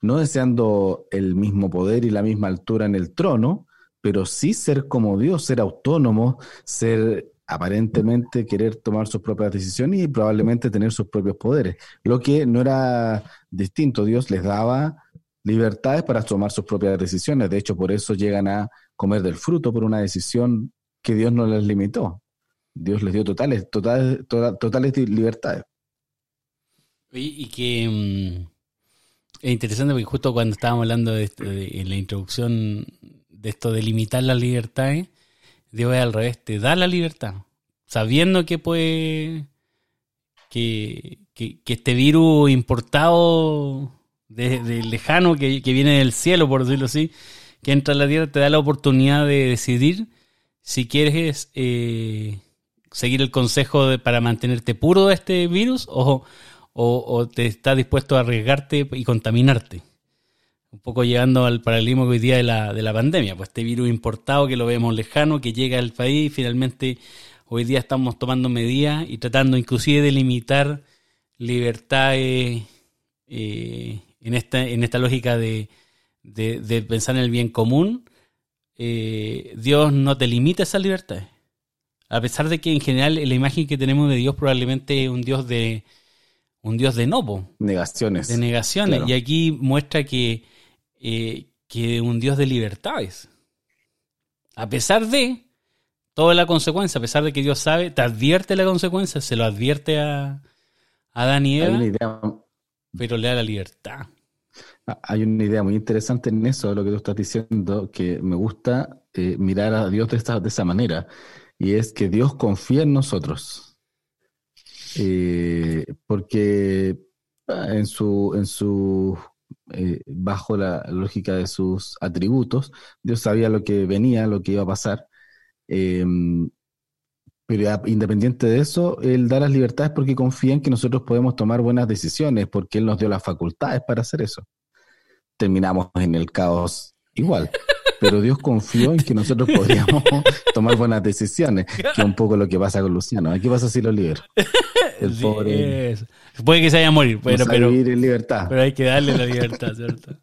no deseando el mismo poder y la misma altura en el trono, pero sí ser como Dios, ser autónomo, ser aparentemente querer tomar sus propias decisiones y probablemente tener sus propios poderes, lo que no era distinto, Dios les daba libertades para tomar sus propias decisiones, de hecho por eso llegan a comer del fruto por una decisión que Dios no les limitó. Dios les dio totales, totales, totales libertades. Y, que mm, es interesante porque justo cuando estábamos hablando de, en la introducción de esto de limitar las libertades, Dios es al revés, te da la libertad, sabiendo que puede, que, este virus importado de, lejano, que, que, viene del cielo, por decirlo así, que entra a la tierra, te da la oportunidad de decidir si quieres eh, seguir el consejo para mantenerte puro de este virus o, te estás dispuesto a arriesgarte y contaminarte. Un poco llegando al paralelismo hoy día de la, de la pandemia, pues este virus importado que lo vemos lejano, que llega al país, finalmente hoy día estamos tomando medidas y tratando inclusive de limitar libertades eh, en, esta, en esta lógica de, de pensar en el bien común eh, Dios no te limita esa libertad. A pesar de que en general la imagen que tenemos de Dios probablemente es un Dios de un Dios de no, negaciones. De negaciones. Y aquí muestra que, eh, que un Dios de libertades. A pesar de toda la consecuencia, a pesar de que Dios sabe, te advierte la consecuencia, se lo advierte a, a Adán pero le da la libertad. Ah, hay una idea muy interesante en eso, lo que tú estás diciendo, que me gusta eh, mirar a Dios de, esta, de esa manera, y es que Dios confía en nosotros. Eh, porque ah, en su, en su eh, bajo la lógica de sus atributos, Dios sabía lo que venía, lo que iba a pasar. Em, pero independiente de eso, Él da las libertades porque confía en que nosotros podemos tomar buenas decisiones, porque Él nos dio las facultades para hacer eso terminamos en el caos igual. Pero Dios confió en que nosotros podríamos tomar buenas decisiones, que es un poco lo que pasa con Luciano. ¿Qué pasa si lo libera? El pobre. Puede que se vaya a morir, pero, pero, vivir en libertad. pero hay que darle la libertad, ¿cierto?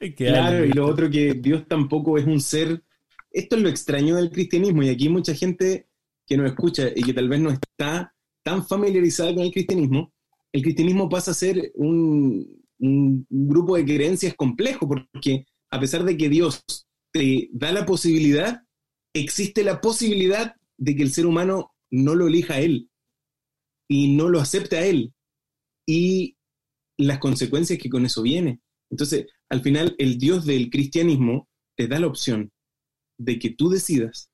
claro, y lo otro que Dios tampoco es un ser. Esto es lo extraño del cristianismo, y aquí mucha gente que nos escucha y que tal vez no está tan familiarizada con el cristianismo. El cristianismo pasa a ser un, un, grupo de creencias complejo, porque a pesar de que Dios te da la posibilidad, existe la posibilidad de que el ser humano no lo elija a él y no lo acepte a él y las consecuencias que con eso viene. Entonces, al final, el Dios del cristianismo te da la opción de que tú decidas,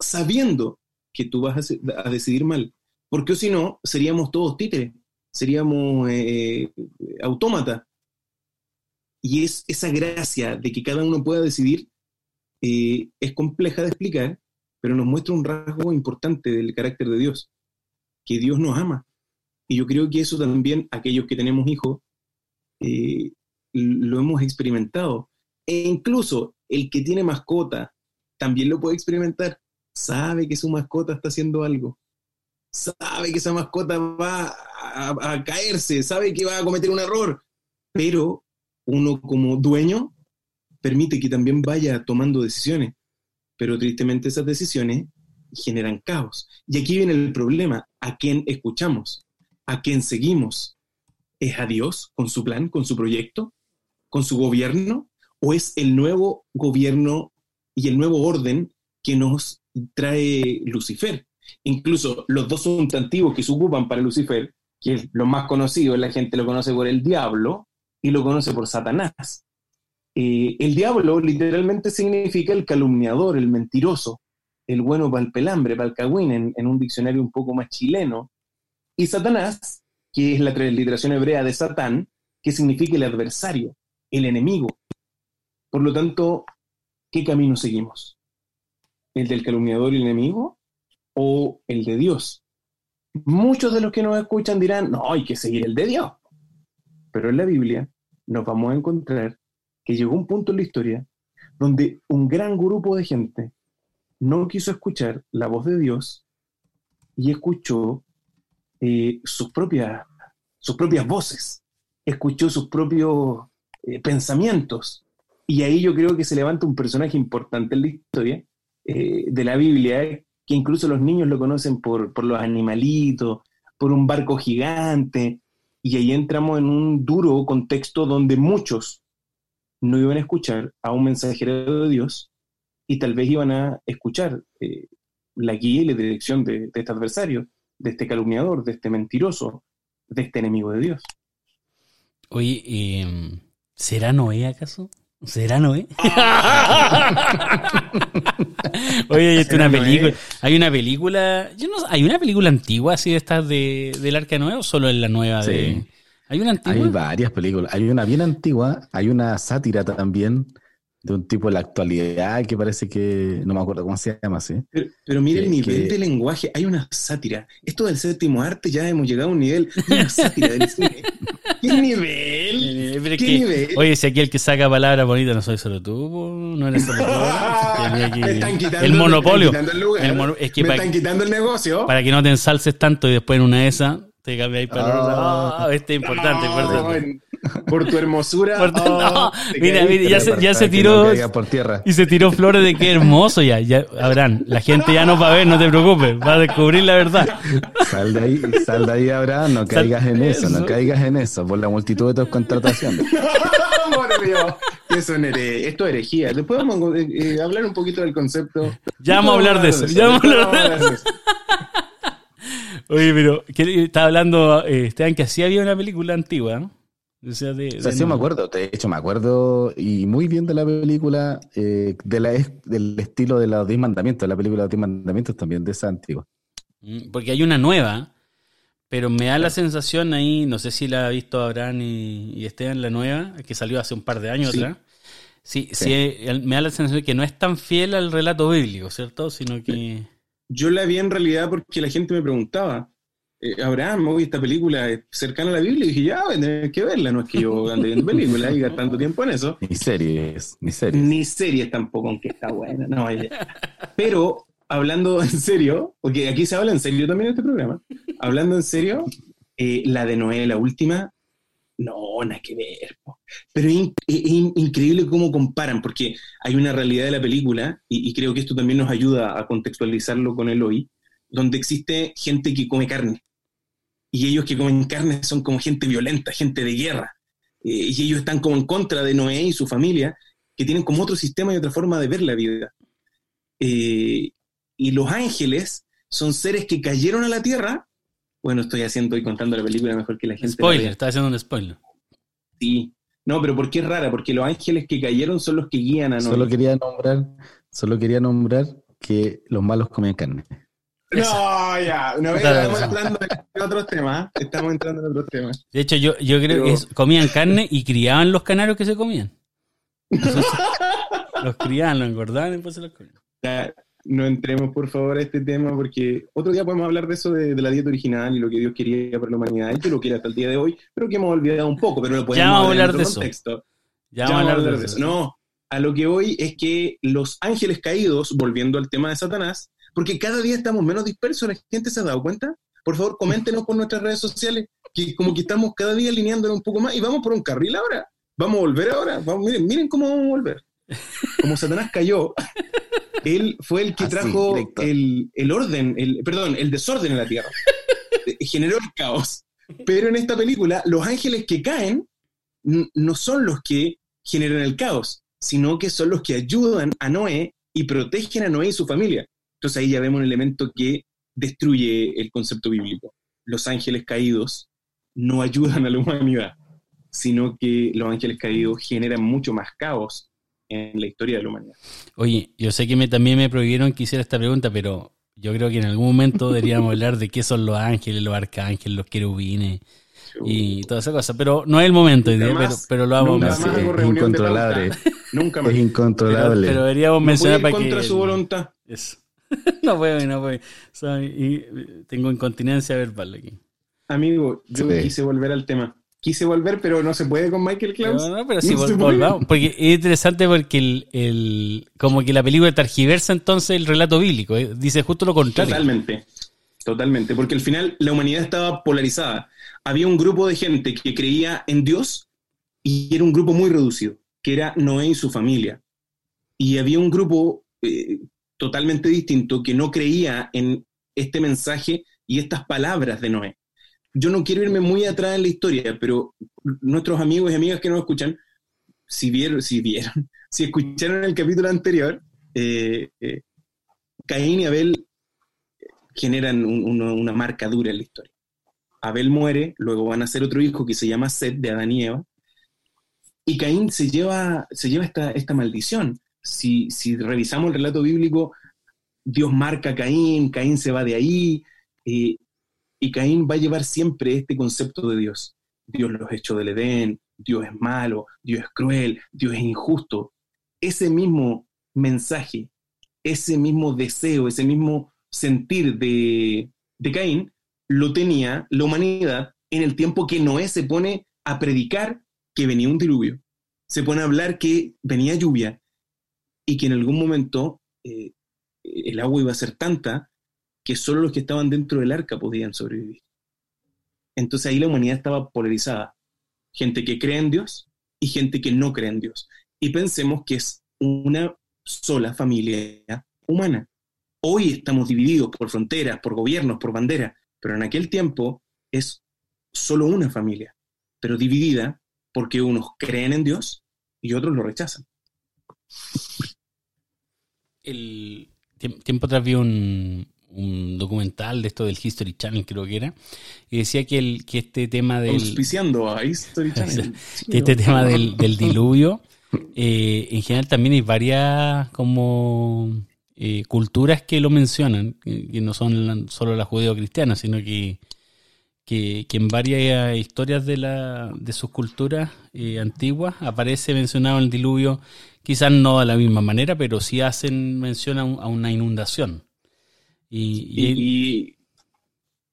sabiendo que tú vas a, decidir mal, porque si no, seríamos todos títeres seríamos eh, eh, autómatas. Y es esa gracia de que cada uno pueda decidir, eh, es compleja de explicar, pero nos muestra un rasgo importante del carácter de Dios, que Dios nos ama. Y yo creo que eso también, aquellos que tenemos hijos, lo hemos experimentado. E incluso el que tiene mascota también lo puede experimentar. Sabe que su mascota está haciendo algo. Sabe que esa mascota va a, caerse, sabe que va a cometer un error, pero uno como dueño permite que también vaya tomando decisiones, pero tristemente esas decisiones generan caos. Y aquí viene el problema, ¿a quién escuchamos? ¿A quién seguimos? ¿Es a Dios con su plan, con su proyecto, con su gobierno? ¿O es el nuevo gobierno y el nuevo orden que nos trae Lucifer? Incluso los dos sustantivos que se ocupan para Lucifer, que es lo más conocido, la gente lo conoce por el diablo y lo conoce por Satanás. Eh, el diablo literalmente significa el calumniador, el mentiroso, el bueno para el pelambre, para el cagüín, en, un diccionario un poco más chileno. Y Satanás, que es la transliteración hebrea de Satán, que significa el adversario, el enemigo. Por lo tanto, ¿qué camino seguimos? ¿El del calumniador y el enemigo o el de Dios? Muchos de los que nos escuchan dirán, no, hay que seguir el de Dios. Pero en la Biblia nos vamos a encontrar que llegó un punto en la historia donde un gran grupo de gente no quiso escuchar la voz de Dios y escuchó eh, sus, propias, sus propias voces, escuchó sus propios eh, pensamientos. Y ahí yo creo que se levanta un personaje importante en la historia eh, de la Biblia, que incluso los niños lo conocen por, por los animalitos, por un barco gigante, y ahí entramos en un duro contexto donde muchos no iban a escuchar a un mensajero de Dios y tal vez iban a escuchar eh, la guía y la dirección de, este adversario, de este calumniador, de este mentiroso, de este enemigo de Dios. Oye, em, ¿será Noé acaso? ¿Será Noé? Oye, hay una película. Hay una película. Yo no, ¿Hay una película antigua así de estas de, del Arca Noé o solo en la nueva? De, ¿Hay una antigua? Hay varias películas. Hay una bien antigua, hay una sátira también de un tipo de la actualidad que parece que no me acuerdo cómo se llama así. Pero, pero mire el nivel de lenguaje, hay una sátira. Esto del séptimo arte ya hemos llegado a un nivel, una sátira del cine. ¿Qué nivel? Eh, ¿Qué nivel? Oye, si aquí el que saca palabras bonitas no soy solo tú, no eres solo tú. me están quitando, el monopolio. Me están quitando el, lugar. es que me para, están quitando el negocio. Para que no te ensalces tanto y después en una de esas te cambias para ah, oh, este es importante, por tu hermosura. Oh, mira, mira, ya se, ya se tiró. Y se tiró flores de qué hermoso ya. ya. Abraham, la gente ya no va a ver, no te preocupes. Va a descubrir la verdad. Sal de ahí, sal de ahí, Abraham. No caigas en eso, no caigas en eso. Por la multitud de tus contrataciones. Eso esto es herejía. Después vamos a eh, eh, hablar un poquito del concepto. Ya vamos a hablar de eso. Ya vamos a hablar de eso. Oye, pero estaba hablando, eh, Esteban, que así había una película antigua, ¿no? O sea, sí me acuerdo, de hecho me acuerdo y muy bien de la película, eh, de la, del estilo de los 10 mandamientos, la película de los 10 mandamientos también, de esa antigua. Mm, porque hay una nueva, pero me da la sensación ahí, no sé si la ha visto Abraham y, y Esteban, la nueva, que salió hace un par de años atrás. Sí, sí, me da la sensación de que no es tan fiel al relato bíblico, ¿cierto? Sino que... Yo la vi en realidad porque la gente me preguntaba, Abraham, hoy esta película es cercana a la Biblia, y dije, ya, voy a tener que verla, no es que yo ande viendo películas y tanto tiempo en eso. Ni series, ni series. Ni series tampoco, aunque está buena, no, Pero, hablando en serio, porque aquí se habla en serio también en este programa, hablando en serio, eh, la de Noé, la última, no, nada que ver. Pero es, increíble cómo comparan, porque hay una realidad de la película, y, y creo que esto también nos ayuda a contextualizarlo con el hoy, donde existe gente que come carne y ellos que comen carne son como gente violenta, gente de guerra. Eh, y ellos están como en contra de Noé y su familia, que tienen como otro sistema y otra forma de ver la vida. Eh, y los ángeles son seres que cayeron a la tierra. Bueno, estoy haciendo y contando la película mejor que la gente. Spoiler, está haciendo un spoiler. Sí. No, pero ¿por qué es rara? Porque los ángeles que cayeron son los que guían a Noé. Solo quería nombrar, solo quería nombrar que los malos comen carne. No, ya, una vez estamos entrando en otros temas. Estamos entrando en otros temas. De hecho, yo, yo creo que comían carne y criaban los canarios que se comían. los criaban, los engordaban y después se los comían. Ya, no entremos por favor a este tema porque otro día podemos hablar de eso de, la dieta original y lo que Dios quería para la humanidad y que lo quiere hasta el día de hoy, pero que hemos olvidado un poco, pero lo podemos ya vamos hablar de eso. Ya, vamos a hablar de eso. No, a lo que hoy es que los ángeles caídos, volviendo al tema de Satanás, porque cada día estamos menos dispersos, la gente se ha dado cuenta. Por favor, coméntenos por nuestras redes sociales, que como que estamos cada día alineándonos un poco más y vamos por un carril ahora. Vamos a volver ahora. Vamos, miren, miren cómo vamos a volver. como Satanás cayó, él fue el que Así, trajo el, el orden, el, perdón, el desorden en la tierra. Generó el caos. Pero en esta película, los ángeles que caen no son los que generan el caos, sino que son los que ayudan a Noé y protegen a Noé y su familia. Entonces ahí ya vemos un elemento que destruye el concepto bíblico. Los ángeles caídos no ayudan a la humanidad, sino que los ángeles caídos generan mucho más caos en la historia de la humanidad. Oye, yo sé que me, también me prohibieron que hiciera esta pregunta, pero yo creo que en algún momento deberíamos hablar de qué son los ángeles, los arcángeles, los querubines y toda esa cosa. Pero no es el momento pero, lo vamos a mencionar. hago es incontrolable. Nunca más. Es incontrolable. pero deberíamos No mencionar para contra que... su voluntad. Eso. no puedo, no puedo. Soy- y, eh, tengo incontinencia verbal aquí. Amigo, yo Sí. quise volver al tema. Quise volver, pero no se puede con Michael Klaus. No, no, pero sí, No vol- volvamos. Porque es interesante porque el, el- como que la película targiversa entonces el relato bíblico. eh, Dice justo lo contrario. Totalmente. Totalmente. Porque al final la humanidad estaba polarizada. Había un grupo de gente que creía en Dios y era un grupo muy reducido, que era Noé y su familia. Y había un grupo eh, totalmente distinto que no creía en este mensaje y estas palabras de Noé. Yo no quiero irme muy atrás en la historia, pero nuestros amigos y amigas que nos escuchan, si vieron, si vieron, si escucharon el capítulo anterior, eh, eh, Caín y Abel generan un- uno- una marca dura en la historia. Abel muere, luego van a ser otro hijo que se llama Seth de Adán y Eva, y Caín se lleva, se lleva esta maldición. Si, revisamos el relato bíblico, Dios marca a Caín, Caín se va de ahí, y Caín va a llevar siempre este concepto de Dios. Dios los echó del Edén, Dios es malo, Dios es cruel, Dios es injusto. Ese mismo mensaje, ese mismo deseo, ese mismo sentir de, de Caín, lo tenía la humanidad en el tiempo que Noé se pone a predicar que venía un diluvio. Se pone a hablar que venía lluvia y que en algún momento eh, el agua iba a ser tanta que solo los que estaban dentro del arca podían sobrevivir. Entonces ahí la humanidad estaba polarizada. Gente que cree en Dios y gente que no cree en Dios. Y pensemos que es una sola familia humana. Hoy estamos divididos por fronteras, por gobiernos, por banderas, pero en aquel tiempo es solo una familia, pero dividida porque unos creen en Dios y otros lo rechazan. El tiemp- tiempo atrás vi un, un documental de esto del History Channel, creo que era, y decía que, el, que este tema del, Auspiciando a History Channel. Que este tema del, del diluvio, eh, en general también hay varias como eh, culturas que lo mencionan, que, no son la- solo las judeo-cristianas, sino que, que, en varias historias de, la, de sus culturas eh, antiguas aparece mencionado el diluvio, quizás no de la misma manera, pero sí hacen mención a, un- a una inundación. Y, y-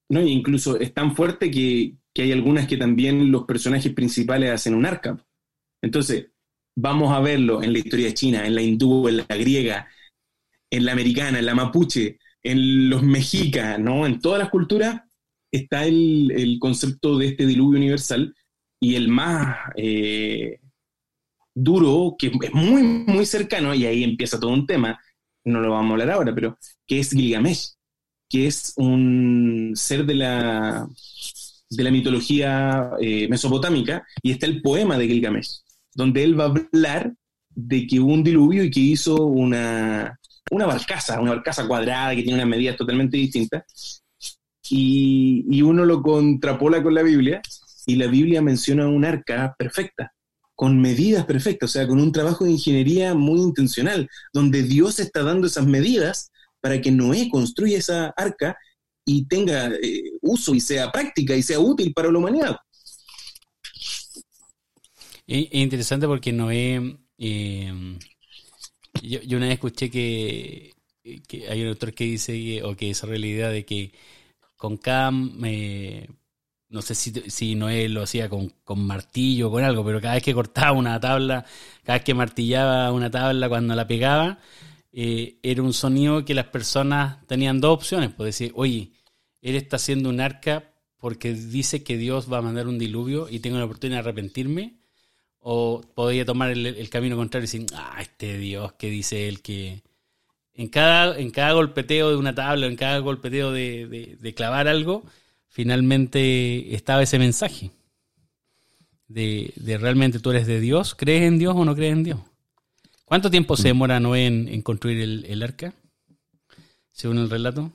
no, incluso es tan fuerte que, que hay algunas que también los personajes principales hacen un arca. Entonces, vamos a verlo en la historia china, en la hindú, en la griega, en la americana, en la mapuche, en los mexicas, ¿no? En todas las culturas está el, el concepto de este diluvio universal y el más eh, duro, que es muy, muy cercano, y ahí empieza todo un tema, no lo vamos a hablar ahora, pero que es Gilgamesh, que es un ser de la, de la mitología eh, mesopotámica, y está el poema de Gilgamesh, donde él va a hablar de que hubo un diluvio y que hizo una, una barcaza, una barcaza cuadrada que tiene unas medidas totalmente distintas, y, y uno lo contrapola con la Biblia, y la Biblia menciona un arca perfecta, con medidas perfectas, o sea, con un trabajo de ingeniería muy intencional, donde Dios está dando esas medidas para que Noé construya esa arca y tenga eh, uso y sea práctica y sea útil para la humanidad. Es es interesante porque Noé. eh, yo, una vez escuché que, hay un autor que dice o que desarrolla la idea de que con cada. eh, no sé si, si Noé lo hacía con, con martillo o con algo, pero cada vez que cortaba una tabla, cada vez que martillaba una tabla cuando la pegaba, eh, era un sonido que las personas tenían dos opciones. Pues decir, oye, él está haciendo un arca porque dice que Dios va a mandar un diluvio y tengo la oportunidad de arrepentirme O podía tomar el, el camino contrario y decir, ah, este Dios que dice él que en cada, en cada golpeteo de una tabla, en cada golpeteo de, de- de clavar algo, finalmente estaba ese mensaje. De, de realmente tú eres de Dios, ¿crees en Dios o no crees en Dios? ¿Cuánto tiempo se demora Noé en, en construir el, el arca? Según el relato.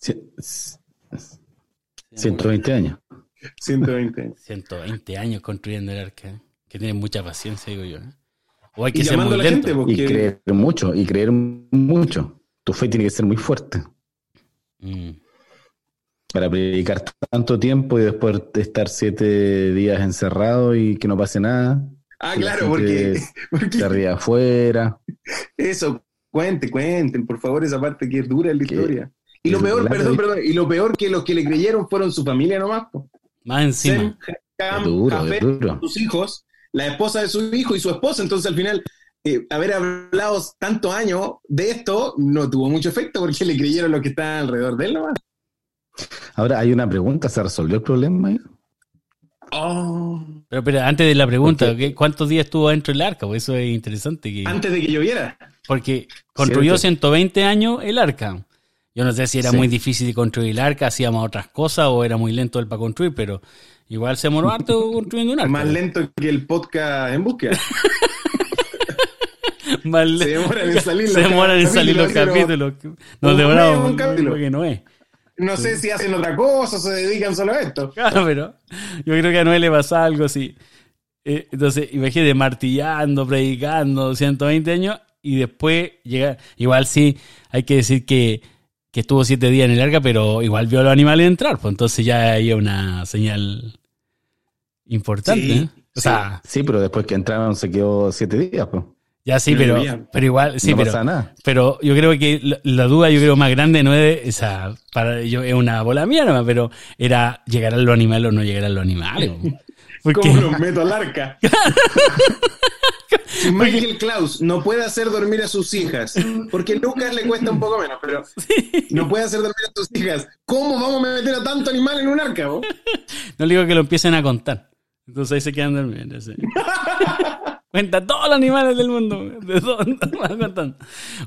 Cien- c- 120 años. 120. 120 años construyendo el arca. Que tiene mucha paciencia, digo yo. ¿eh? O hay que Y ser llamando muy a la lento. gente, Y creer mucho, y creer mucho. Tu fe tiene que ser muy fuerte Mm. para predicar tanto tiempo y después de estar siete días encerrado y que no pase nada. Ah, claro, porque, porque Se ríe afuera. eso, cuente, cuenten, por favor, esa parte que es dura en la Que- historia. Y lo peor, claro, perdón, perdón, y lo peor que los que le creyeron fueron su familia nomás. po. Más encima. Sem, Es duro, es duro. sus hijos, la esposa de su hijo y su esposa. Entonces, al final, eh, haber hablado tantos años de esto no tuvo mucho efecto porque le creyeron los que estaban alrededor de él nomás. Ahora hay una pregunta, ¿se resolvió el problema? Oh. Pero, pero antes de la pregunta, Porque- ¿qué- ¿cuántos días estuvo dentro del arca? Pues eso es interesante. Que, Antes de que lloviera. porque construyó Cierto. 120 años el arca. Yo no sé si era Sí. muy difícil de construir el arca, hacíamos otras cosas o era muy lento él para construir, pero igual se demoró harto construyendo un arca. Más lento que el podcast en búsqueda. Más Se demoran en salir los se demoran en salir los capítulos, Nos demoramos lo que no es. No sé si hacen otra cosa o se dedican solo a esto. Claro, pero yo creo que a Noé le pasa algo así. Eh, entonces, imagínate, martillando, predicando, 120 años, y después llega. Igual sí, hay que decir que, que estuvo siete días en el arca, pero igual vio a los animales entrar, pues entonces ya hay una señal importante. Sí, ¿eh? O sí. sea, Sí, pero después que entraron se quedó siete días. Pues. ya sí, pero, pero igual, sí, no pero, pasa nada. pero yo creo que la, la duda, yo creo más grande no es, o sea, para yo es una bola mía nomás, pero era llegarán los animales o no llegarán los animales. Porque, ¿Cómo los meto al arca? Si Michael Klaus no puede hacer dormir a sus hijas, porque Lucas le cuesta un poco menos, pero no puede hacer dormir a sus hijas. ¿Cómo vamos a meter a tanto animal en un arca? vos? No le digo que lo empiecen a contar. Entonces ahí se quedan durmiendo. sí. Cuenta todos los animales del mundo. De contando.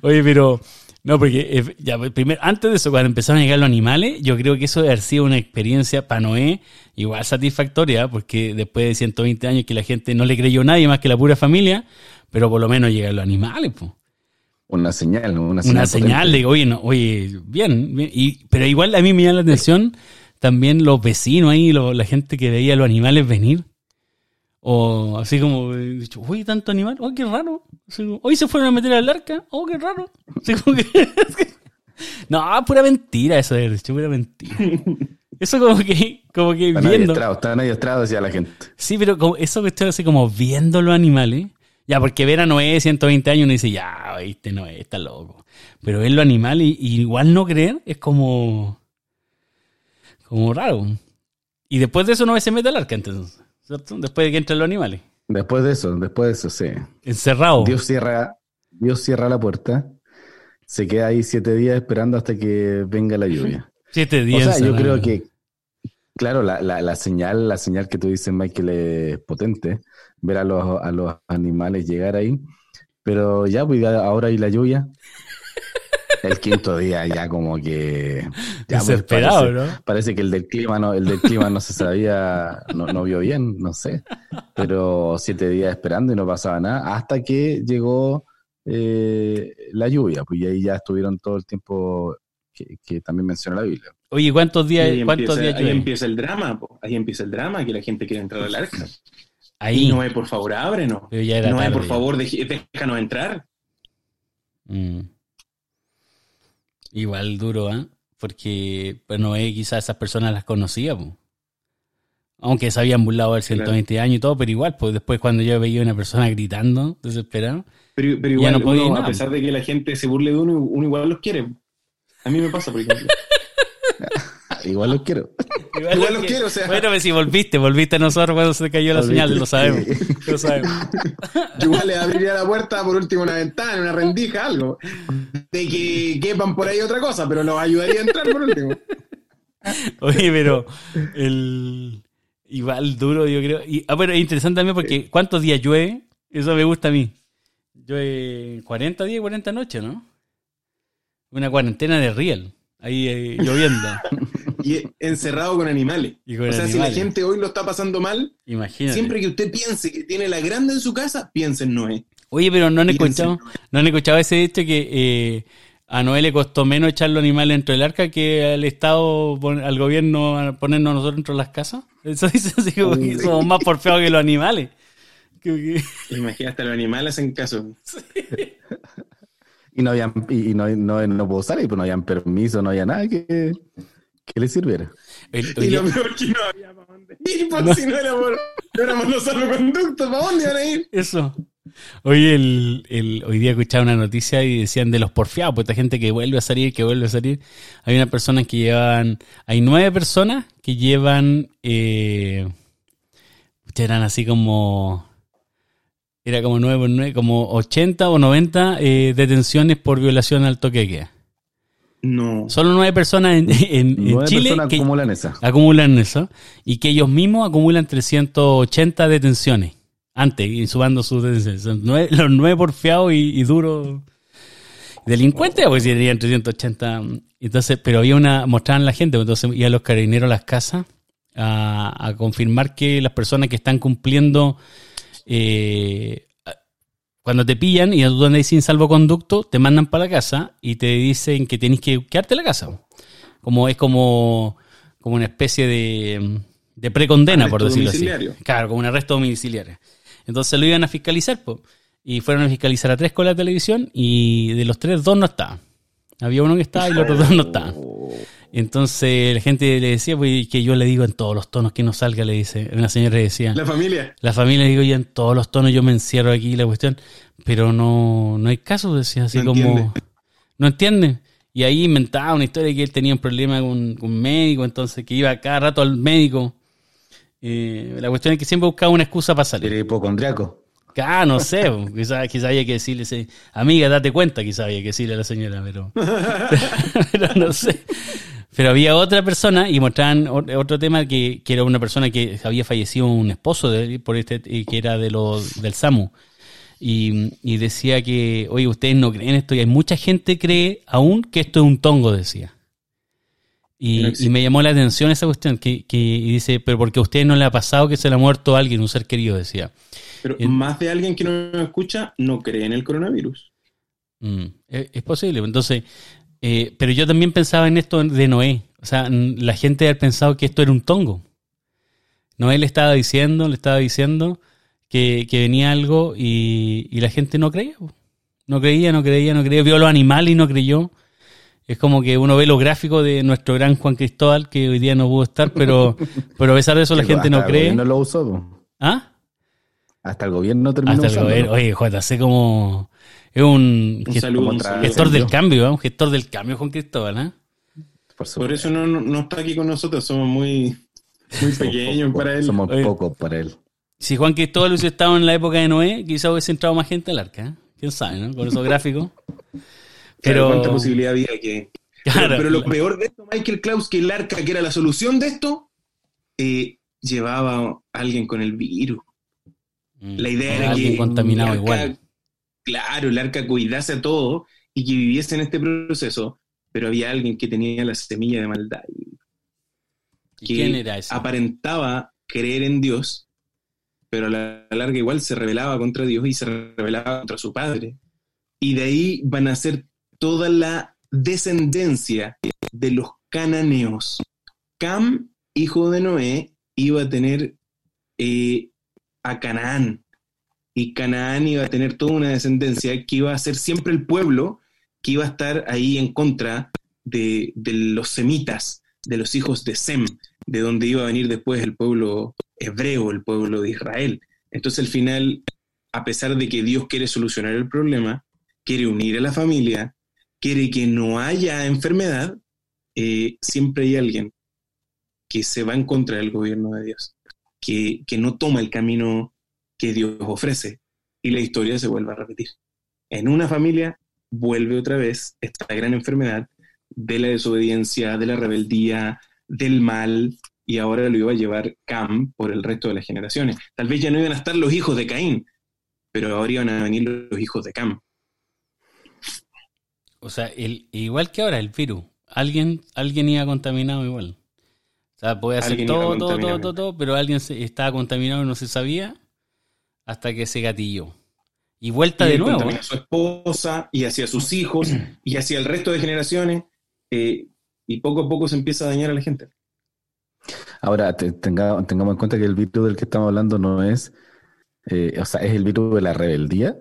Oye, pero. No, porque eh, ya, pues, primero, antes de eso, cuando empezaron a llegar los animales, yo creo que eso debe haber sido una experiencia para Noé igual satisfactoria, porque después de 120 años que la gente no le creyó a nadie más que la pura familia, pero por lo menos llegan los animales, pues. Una señal, una señal. Una señal potente. de, oye, no, oye, bien, bien. Y, pero igual a mí me llama la atención también los vecinos ahí, lo- la gente que veía a los animales venir. O así como, eh, dicho, uy, tanto animal, oh, qué raro. Como, Hoy se fueron a meter al arca, oh, qué raro. Así como que- no, pura mentira eso de dicho, pura mentira. Eso como que, como que Están viendo. adiestrados, están adiestrados hacia la gente. Sí, pero como, eso que estoy así como viendo los animales. Ya, porque ver a Noé 120 años uno dice, ya, viste, Noé está loco. Pero ver los animales y, y igual no creer es como. como raro. Y después de eso Noé se mete al arca, entonces. ¿Cierto? Después de que entran los animales. Después de eso, después de eso, sí. Encerrado. Dios cierra, Dios cierra la puerta, se queda ahí siete días esperando hasta que venga la lluvia. Siete O días. sea, yo creo que, claro, la, la, la señal, la señal que tú dices, Michael, es potente, ver a los, a los animales llegar ahí, pero ya, pues ahora y la lluvia. El quinto día ya como que ya, pues, Desesperado, parece, ¿no? parece que el del clima no, el del clima no se sabía, no, no vio bien, no sé. Pero siete días esperando y no pasaba nada, hasta que llegó eh, la lluvia, pues y ahí ya estuvieron todo el tiempo que, que también menciona la Biblia. Oye, ¿cuántos Y días, ahí, cuántos empieza, días ahí empieza el drama, po. ahí empieza el drama, que la gente quiere entrar al arca. Ahí. Y Noé, por favor, ábrenos. Noé, tarde, por favor, déjanos entrar. Mm. Igual duro, ¿ah? Porque pues, Noé quizás esas personas las conocía, po. aunque se habían burlado del 120 años y todo, pero igual, pues después cuando yo veía a una persona gritando, desesperado, Pero, pero Ya igual, no podía uno, a pesar de que la gente se burle de uno, uno igual los quiere. A mí me pasa, por ejemplo. Igual lo quiero. Igual los quiero, o sea. Bueno, si volviste, volviste a nosotros cuando se te cayó la Volviste. señal, lo sabemos, lo sabemos. Yo igual le abriría la puerta, por último, una ventana, una rendija, algo. De que quepan por ahí otra cosa, pero los ayudaría a entrar por último. Oye, pero el... Igual duro, yo creo. Y, ah, pero es interesante también porque ¿cuántos días llueve? Eso me gusta a mí. Llueve 40 días y 40 noches, ¿no? Una cuarentena de real. Ahí eh, lloviendo. Y encerrado con animales. o sea, si la gente hoy lo está pasando mal, Imagínate. siempre que usted piense que tiene la grande en su casa, piense en Noé. Oye, pero no han escuchado, no han escuchado ese dicho que eh, a Noé le costó menos echar los animales dentro del arca que al Estado, al gobierno ponernos nosotros dentro de las casas. Eso dice así como que somos más porfeados que los animales. Imagínate, los animales en caso. y no habían, y no, no, no puedo salir, pues no habían permiso, no había nada que, que le sirviera. y lo peor que no había para dónde ir, por si no éramos, no éramos los salvoconductos, ¿para dónde iban a ir? Eso. Hoy, el, el, hoy día escuchaba una noticia y decían de los porfiados, pues esta gente que vuelve a salir, que vuelve a salir. Hay una persona que llevan, hay nueve personas que llevan, eh, eran así como, era como nueve por nueve, como 80 o 90 eh, detenciones por violación al toque de queda. No. Solo nueve personas en, en, Chile que acumulan eso. Y que ellos mismos acumulan 380 detenciones. Antes, y sumando sus detenciones. los nueve porfiados y, y duros delincuentes, pues serían 380. Entonces, pero había una, mostraban la gente, pues, entonces iban los carabineros a las casas a, a confirmar que las personas que están cumpliendo eh, cuando te pillan y tú andas sin salvoconducto, te mandan para la casa y te dicen que tienes que quedarte en la casa. Como es como, como una especie de, de precondena, por decirlo así. Claro, como un arresto domiciliario. Entonces lo iban a fiscalizar, y fueron a fiscalizar a tres con la televisión y de los tres, dos no estaban. Había uno que estaba y los otros dos no estaban. Entonces la gente le decía, pues, que yo le digo en todos los tonos que no salga, le dice. Una señora le decía. La familia. La familia, le digo, ya en todos los tonos yo me encierro aquí la cuestión, pero no, no hay caso, decía, así como... No entiende. Y ahí inventaba una historia de que él tenía un problema con, un médico, entonces que iba cada rato al médico. Eh, la cuestión es que siempre buscaba una excusa para salir. Era hipocondriaco. Ah, no sé, quizás quizá había que decirle, amiga, date cuenta, quizás había que decirle a la señora, pero, pero no sé. Pero había otra persona y mostraban otro tema que, que, era una persona que había fallecido un esposo de él, por este, que era de los del SAMU. Y, y, decía que, oye, ustedes no creen esto y hay mucha gente cree aún que esto es un tongo, decía. Y, y me llamó la atención esa cuestión, que, que y dice, pero porque a usted no le ha pasado que se le ha muerto alguien, un ser querido, decía. Pero más de alguien que no escucha no cree en el coronavirus. Mm, es, es, posible. Entonces, eh, pero yo también pensaba en esto de Noé. O sea, la gente había pensado que esto era un tongo. Noé le estaba diciendo, le estaba diciendo que, venía algo y, la gente no creía. No creía, no creía, no creía. Vio los animales y no creyó. Es como que uno ve los gráficos de nuestro gran Juan Cristóbal, que hoy día no pudo estar, pero, pero a pesar de eso la gente no cree. No lo usó. ¿Ah? Hasta el gobierno terminó Hasta el gobierno. Oye, JC como es un, gestor, del cambio, ¿eh? un gestor del cambio, Juan Cristóbal. ¿eh? Por, eso no, no, está aquí con nosotros, somos muy, muy pequeños para él. Somos pocos para él. Si Juan Cristóbal hubiese estado en la época de Noé, quizás hubiese entrado más gente al arca. ¿eh? ¿Quién sabe, no? Con esos gráficos. Pero... ¿Cuánta posibilidad había que...? pero, lo peor de esto, Michael Klaus, que el arca, que era la solución de esto, eh, llevaba a alguien con el virus. Mm. La idea era que... contaminado igual claro, el arca cuidase a todo y que viviese en este proceso, pero había alguien que tenía la semilla de maldad. ¿Y quién era ese? Aparentaba creer en Dios, pero a la larga igual se rebelaba contra Dios y se rebelaba contra su padre. Y de ahí van a ser toda la descendencia de los cananeos. Cam, hijo de Noé, iba a tener eh, a Canaán, y Canaán iba a tener toda una descendencia que iba a ser siempre el pueblo que iba a estar ahí en contra de, los semitas, de los hijos de Sem, de donde iba a venir después el pueblo hebreo, el pueblo de Israel. Entonces al final, a pesar de que Dios quiere solucionar el problema, quiere unir a la familia, quiere que no haya enfermedad, eh, siempre hay alguien que se va en contra del gobierno de Dios, que, que no toma el camino que Dios ofrece. Y la historia se vuelve a repetir. En una familia vuelve otra vez esta gran enfermedad de la desobediencia, de la rebeldía, del mal, y ahora lo iba a llevar Cam por el resto de las generaciones. Tal vez ya no iban a estar los hijos de Caín, pero ahora iban a venir los hijos de Cam. O sea, el, igual que ahora, el virus. Alguien, alguien iba contaminado igual. O sea, puede hacer todo, todo, todo, todo, todo, pero alguien se- estaba contaminado y no se sabía hasta que se gatilló. Y vuelta Y de nuevo. contamina a su esposa y hacia sus hijos y hacia el resto de generaciones. eh, y poco a poco se empieza a dañar a la gente. Ahora, te- tenga- tengamos en cuenta que el virus del que estamos hablando no es, eh, o sea, es el virus de la rebeldía,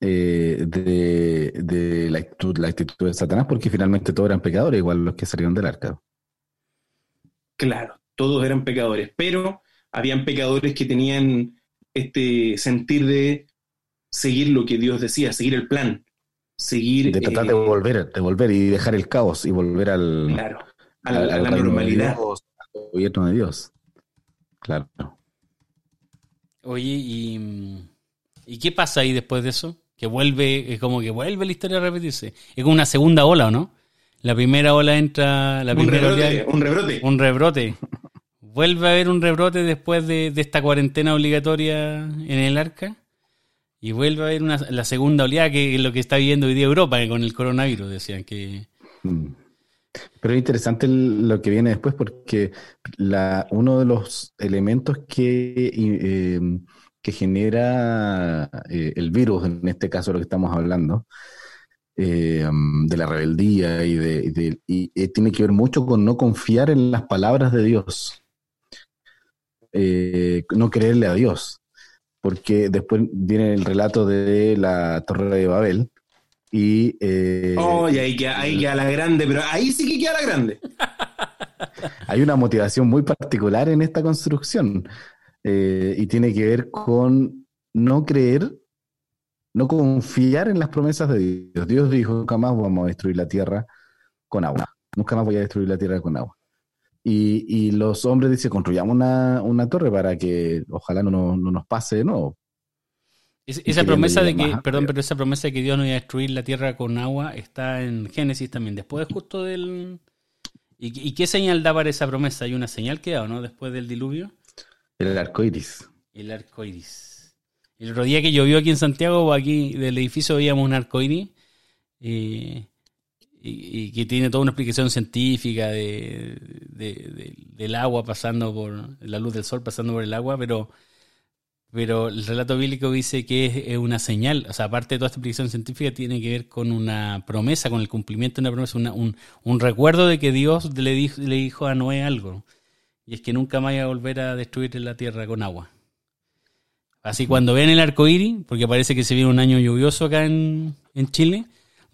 eh, de, de la actitud, la actitud de Satanás, porque finalmente todos eran pecadores, igual los que salieron del arca. Claro, todos eran pecadores, pero habían pecadores que tenían este sentir de seguir lo que Dios decía, seguir el plan, seguir De tratar eh, de volver, de volver y dejar el caos y volver al, claro, a la, al- a la normalidad. Dios, al gobierno de Dios. Claro. Oye, ¿y, ¿y qué pasa ahí después de eso? Que vuelve, es como que vuelve la historia a repetirse. Es como una segunda ola, ¿o no? La primera ola entra, la Un primera rebrote, oleada- un rebrote. un rebrote. Vuelve a haber un rebrote después de, de esta cuarentena obligatoria en el arca. Y vuelve a haber una, la segunda oleada, que es lo que está viviendo hoy día Europa con el coronavirus, decían que... Mm. Pero es interesante lo que viene después porque la, uno de los elementos que, eh, genera eh, el virus, en este caso lo que estamos hablando, eh, de la rebeldía y, de, de- y, tiene que ver mucho con no confiar en las palabras de Dios, Eh, no creerle a Dios, porque después viene el relato de la Torre de Babel y... eh, Oh, y ahí queda, ahí queda la grande, pero ahí sí que queda la grande. Hay una motivación muy particular en esta construcción eh, y tiene que ver con no creer, no confiar en las promesas de Dios. Dios dijo, nunca más vamos a destruir la tierra con agua. Nunca más voy a destruir la tierra con agua. Y, y los hombres dicen, construyamos una, una torre para que ojalá no, nos- no nos pase de nuevo. Es- esa promesa de que, más perdón, pero esa promesa de que Dios no iba a destruir la tierra con agua está en Génesis también, después justo del... ¿Y, y qué señal da para esa promesa? ¿Hay una señal que da o no después del diluvio? El arco iris. El arco iris. El otro día que llovió aquí en Santiago, aquí del edificio veíamos un arco iris eh, y, que tiene toda una explicación científica de, de- de- del agua pasando por la luz del sol pasando por el agua, pero pero el relato bíblico dice que es, una señal, o sea, aparte de toda esta explicación científica, tiene que ver con una promesa, con el cumplimiento de una promesa, un, un recuerdo de que Dios le dijo, le dijo a Noé algo, y es que nunca más iba a volver a destruir la tierra con agua. Así cuando ven el arco iris, porque parece que se viene un año lluvioso acá en, en Chile,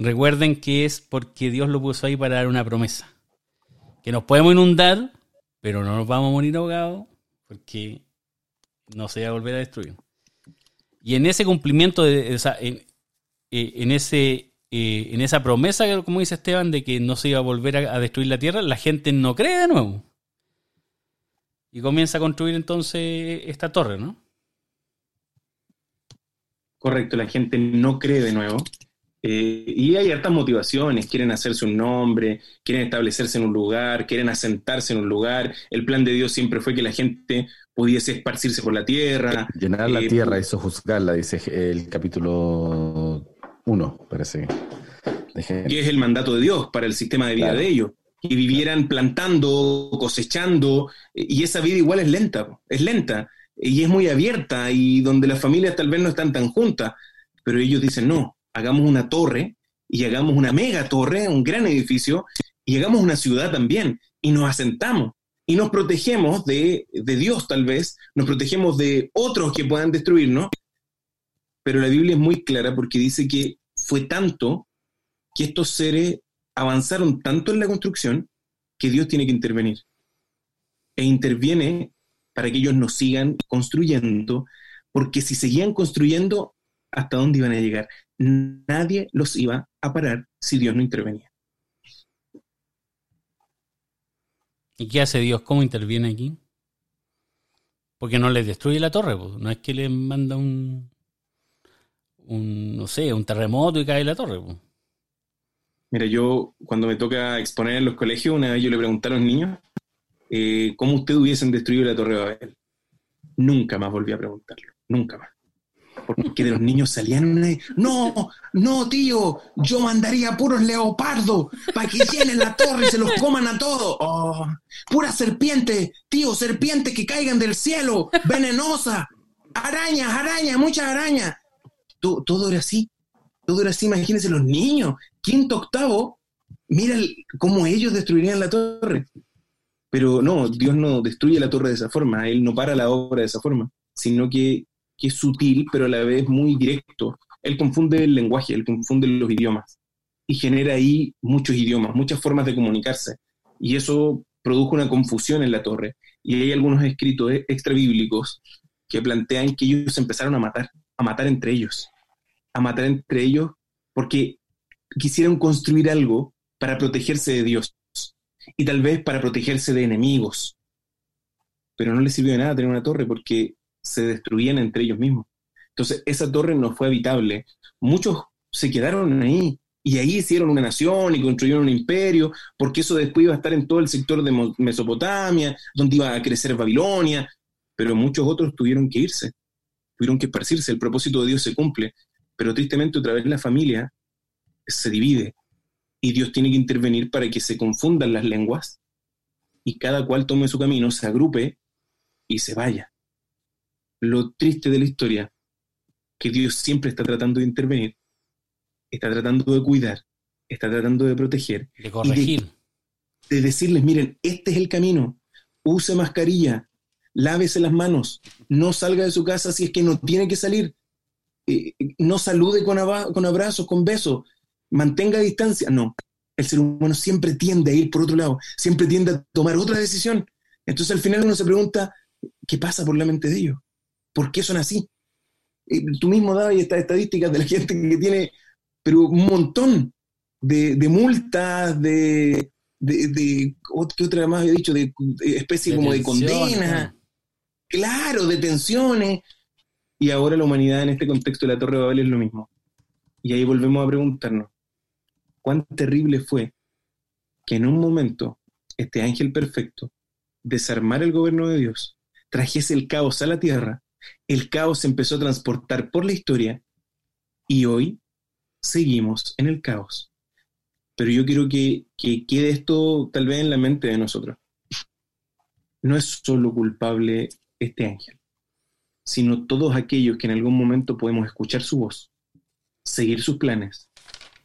recuerden que es porque Dios lo puso ahí para dar una promesa. Que nos podemos inundar, pero no nos vamos a morir ahogados, porque no se va a volver a destruir. Y en ese cumplimiento, de, en, eh, en ese, eh, en esa promesa, como dice Esteban, de que no se iba a volver a, a destruir la tierra, la gente no cree de nuevo. Y comienza a construir entonces esta torre, ¿no? Correcto, la gente no cree de nuevo. Eh, y hay hartas motivaciones, quieren hacerse un nombre, quieren establecerse en un lugar, quieren asentarse en un lugar. El plan de Dios siempre fue que la gente pudiese esparcirse por la tierra. Llenar la Eh, tierra hizo juzgarla, dice el capítulo 1, parece. que es el mandato de Dios para el sistema de vida Claro. de ellos. Que vivieran plantando, cosechando, y esa vida igual es lenta, es lenta, y es muy abierta, y donde las familias tal vez no están tan juntas, pero ellos dicen, no, hagamos una torre, y hagamos una mega torre, un gran edificio, y hagamos una ciudad también, y nos asentamos, y nos protegemos de, de Dios tal vez, nos protegemos de otros que puedan destruirnos, pero la Biblia es muy clara porque dice que fue tanto que estos seres avanzaron tanto en la construcción que Dios tiene que intervenir. E interviene para que ellos no sigan construyendo, porque si seguían construyendo, ¿hasta dónde iban a llegar? Nadie los iba a parar si Dios no intervenía. ¿Y qué hace Dios? ¿Cómo interviene aquí? Porque no les destruye la torre, no es que les manda un, un, no sé, un terremoto y cae la torre. Mira, yo cuando me toca exponer en los colegios, una vez yo le pregunté a los niños, eh, cómo ustedes hubiesen destruido la Torre de Babel. Nunca más volví a preguntarlo, nunca más. Porque de los niños salían una... No, no, tío, yo mandaría puros leopardos para que llenen la torre y se los coman a todos. Oh, pura serpiente, tío, serpientes que caigan del cielo, venenosa. Arañas, arañas, muchas arañas. Todo, todo era así, todo era así. Imagínense los niños, quinto, octavo, mira cómo ellos destruirían la torre. Pero no, Dios no destruye la torre de esa forma, Él no para la obra de esa forma, sino que, es sutil, pero a la vez muy directo. Él confunde el lenguaje, Él confunde los idiomas y genera ahí muchos idiomas, muchas formas de comunicarse. Y eso produjo una confusión en la torre. Y hay algunos escritos extrabíblicos que plantean que ellos empezaron a matar, a matar entre ellos, a matar entre ellos porque quisieron construir algo para protegerse de Dios y tal vez para protegerse de enemigos. Pero no les sirvió de nada tener una torre porque se destruían entre ellos mismos. Entonces, esa torre no fue habitable. Muchos se quedaron ahí y ahí hicieron una nación y construyeron un imperio, porque eso después iba a estar en todo el sector de Mesopotamia, donde iba a crecer Babilonia, pero muchos otros tuvieron que irse, tuvieron que esparcirse, el propósito de Dios se cumple, pero tristemente otra vez la familia se divide y Dios tiene que intervenir para que se confundan las lenguas y cada cual tome su camino, se agrupe y se vaya. Lo triste de la historia, que Dios siempre está tratando de intervenir, está tratando de cuidar, está tratando de proteger. De corregir. de, decirles, miren, este es el camino, use mascarilla, lávese las manos, no salga de su casa si es que no tiene que salir, eh, no salude con, con abrazos, con besos, mantenga distancia. No, el ser humano siempre tiende a ir por otro lado, siempre tiende a tomar otra decisión. Entonces al final uno se pregunta, ¿qué pasa por la mente de ellos? ¿Por qué son así? tú mismo dabas estas estadísticas de la gente que tiene, pero un montón de, multas, de, de, ¿qué otra más había dicho? De, especie como de condena. Claro, detenciones. Y ahora la humanidad en este contexto de la Torre de Babel es lo mismo. Y ahí volvemos a preguntarnos, cuán terrible fue que en un momento este ángel perfecto desarmara el gobierno de Dios, trajese el caos a la tierra, el caos se empezó a transportar por la historia y hoy seguimos en el caos. Pero yo quiero que, que quede esto tal vez en la mente de nosotros. No es solo culpable este ángel, sino todos aquellos que en algún momento podemos escuchar su voz, seguir sus planes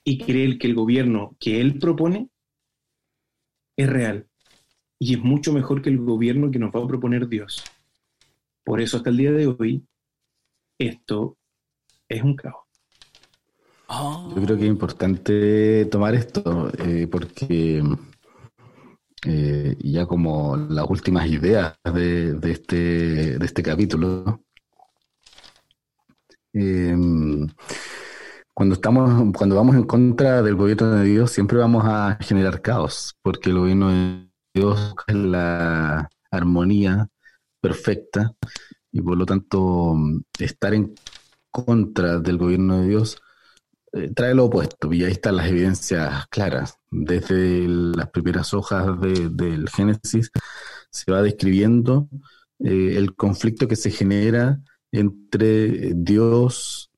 y creer que el gobierno que él propone es real y es mucho mejor que el gobierno que nos va a proponer Dios. Por eso hasta el día de hoy esto es un caos. Ah. Yo creo que es importante tomar esto eh, porque eh, ya como las últimas ideas de, este, de este capítulo, eh, cuando estamos, cuando vamos en contra del gobierno de Dios, siempre vamos a generar caos, porque el gobierno de Dios es la armonía perfecta y por lo tanto estar en contra del gobierno de Dios eh, trae lo opuesto y ahí están las evidencias claras. Desde las primeras hojas del Génesis se va describiendo eh, el conflicto que se genera entre Dios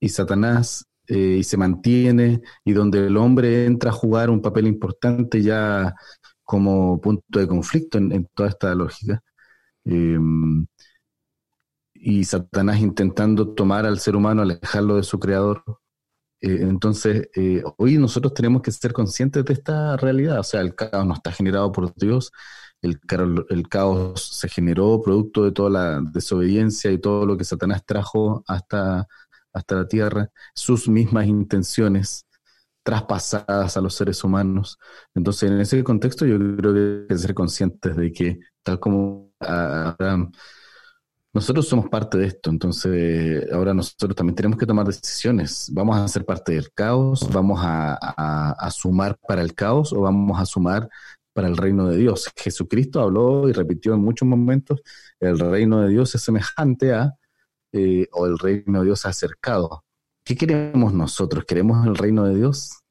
y Satanás eh, y se mantiene y donde el hombre entra a jugar un papel importante ya como punto de conflicto en, toda esta lógica. Em, y Satanás intentando tomar al ser humano, alejarlo de su creador. Eh, entonces, eh, hoy nosotros tenemos que ser conscientes de esta realidad. O sea, el caos no está generado por Dios, el, caos se generó producto de toda la desobediencia y todo lo que Satanás trajo hasta hasta la tierra, sus mismas intenciones traspasadas a los seres humanos. Entonces, en ese contexto yo creo que hay que ser conscientes de que, tal como Nosotros somos parte de esto, entonces ahora nosotros también tenemos que tomar decisiones. ¿Vamos a ser parte del caos? ¿Vamos a, a sumar para el caos o vamos a sumar para el reino de Dios? Jesucristo habló y repitió en muchos momentos, el reino de Dios es semejante a eh, o el reino de Dios ha acercado. ¿Qué queremos nosotros? ¿Queremos el reino de Dios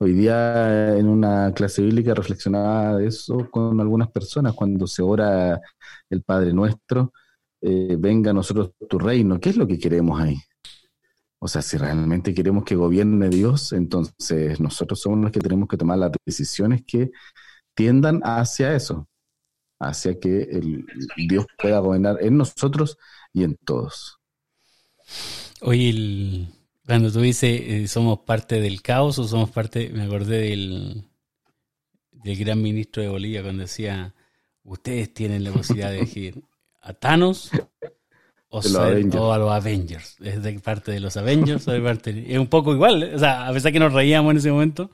Hoy día en una clase bíblica reflexionaba de eso con algunas personas cuando se ora el Padre Nuestro, eh, venga a nosotros tu reino. ¿Qué es lo que queremos ahí? O sea, si realmente queremos que gobierne Dios, entonces nosotros somos los que tenemos que tomar las decisiones que tiendan hacia eso, hacia que el Dios pueda gobernar en nosotros y en todos. Oye, el, cuando tú dices eh, somos parte del caos o somos parte, me acordé del, del gran ministro de Bolivia cuando decía, ustedes tienen la posibilidad de elegir a Thanos o, a los Avengers. Es de parte de los Avengers o de parte... Es un poco igual, o sea, a pesar que nos reíamos en ese momento,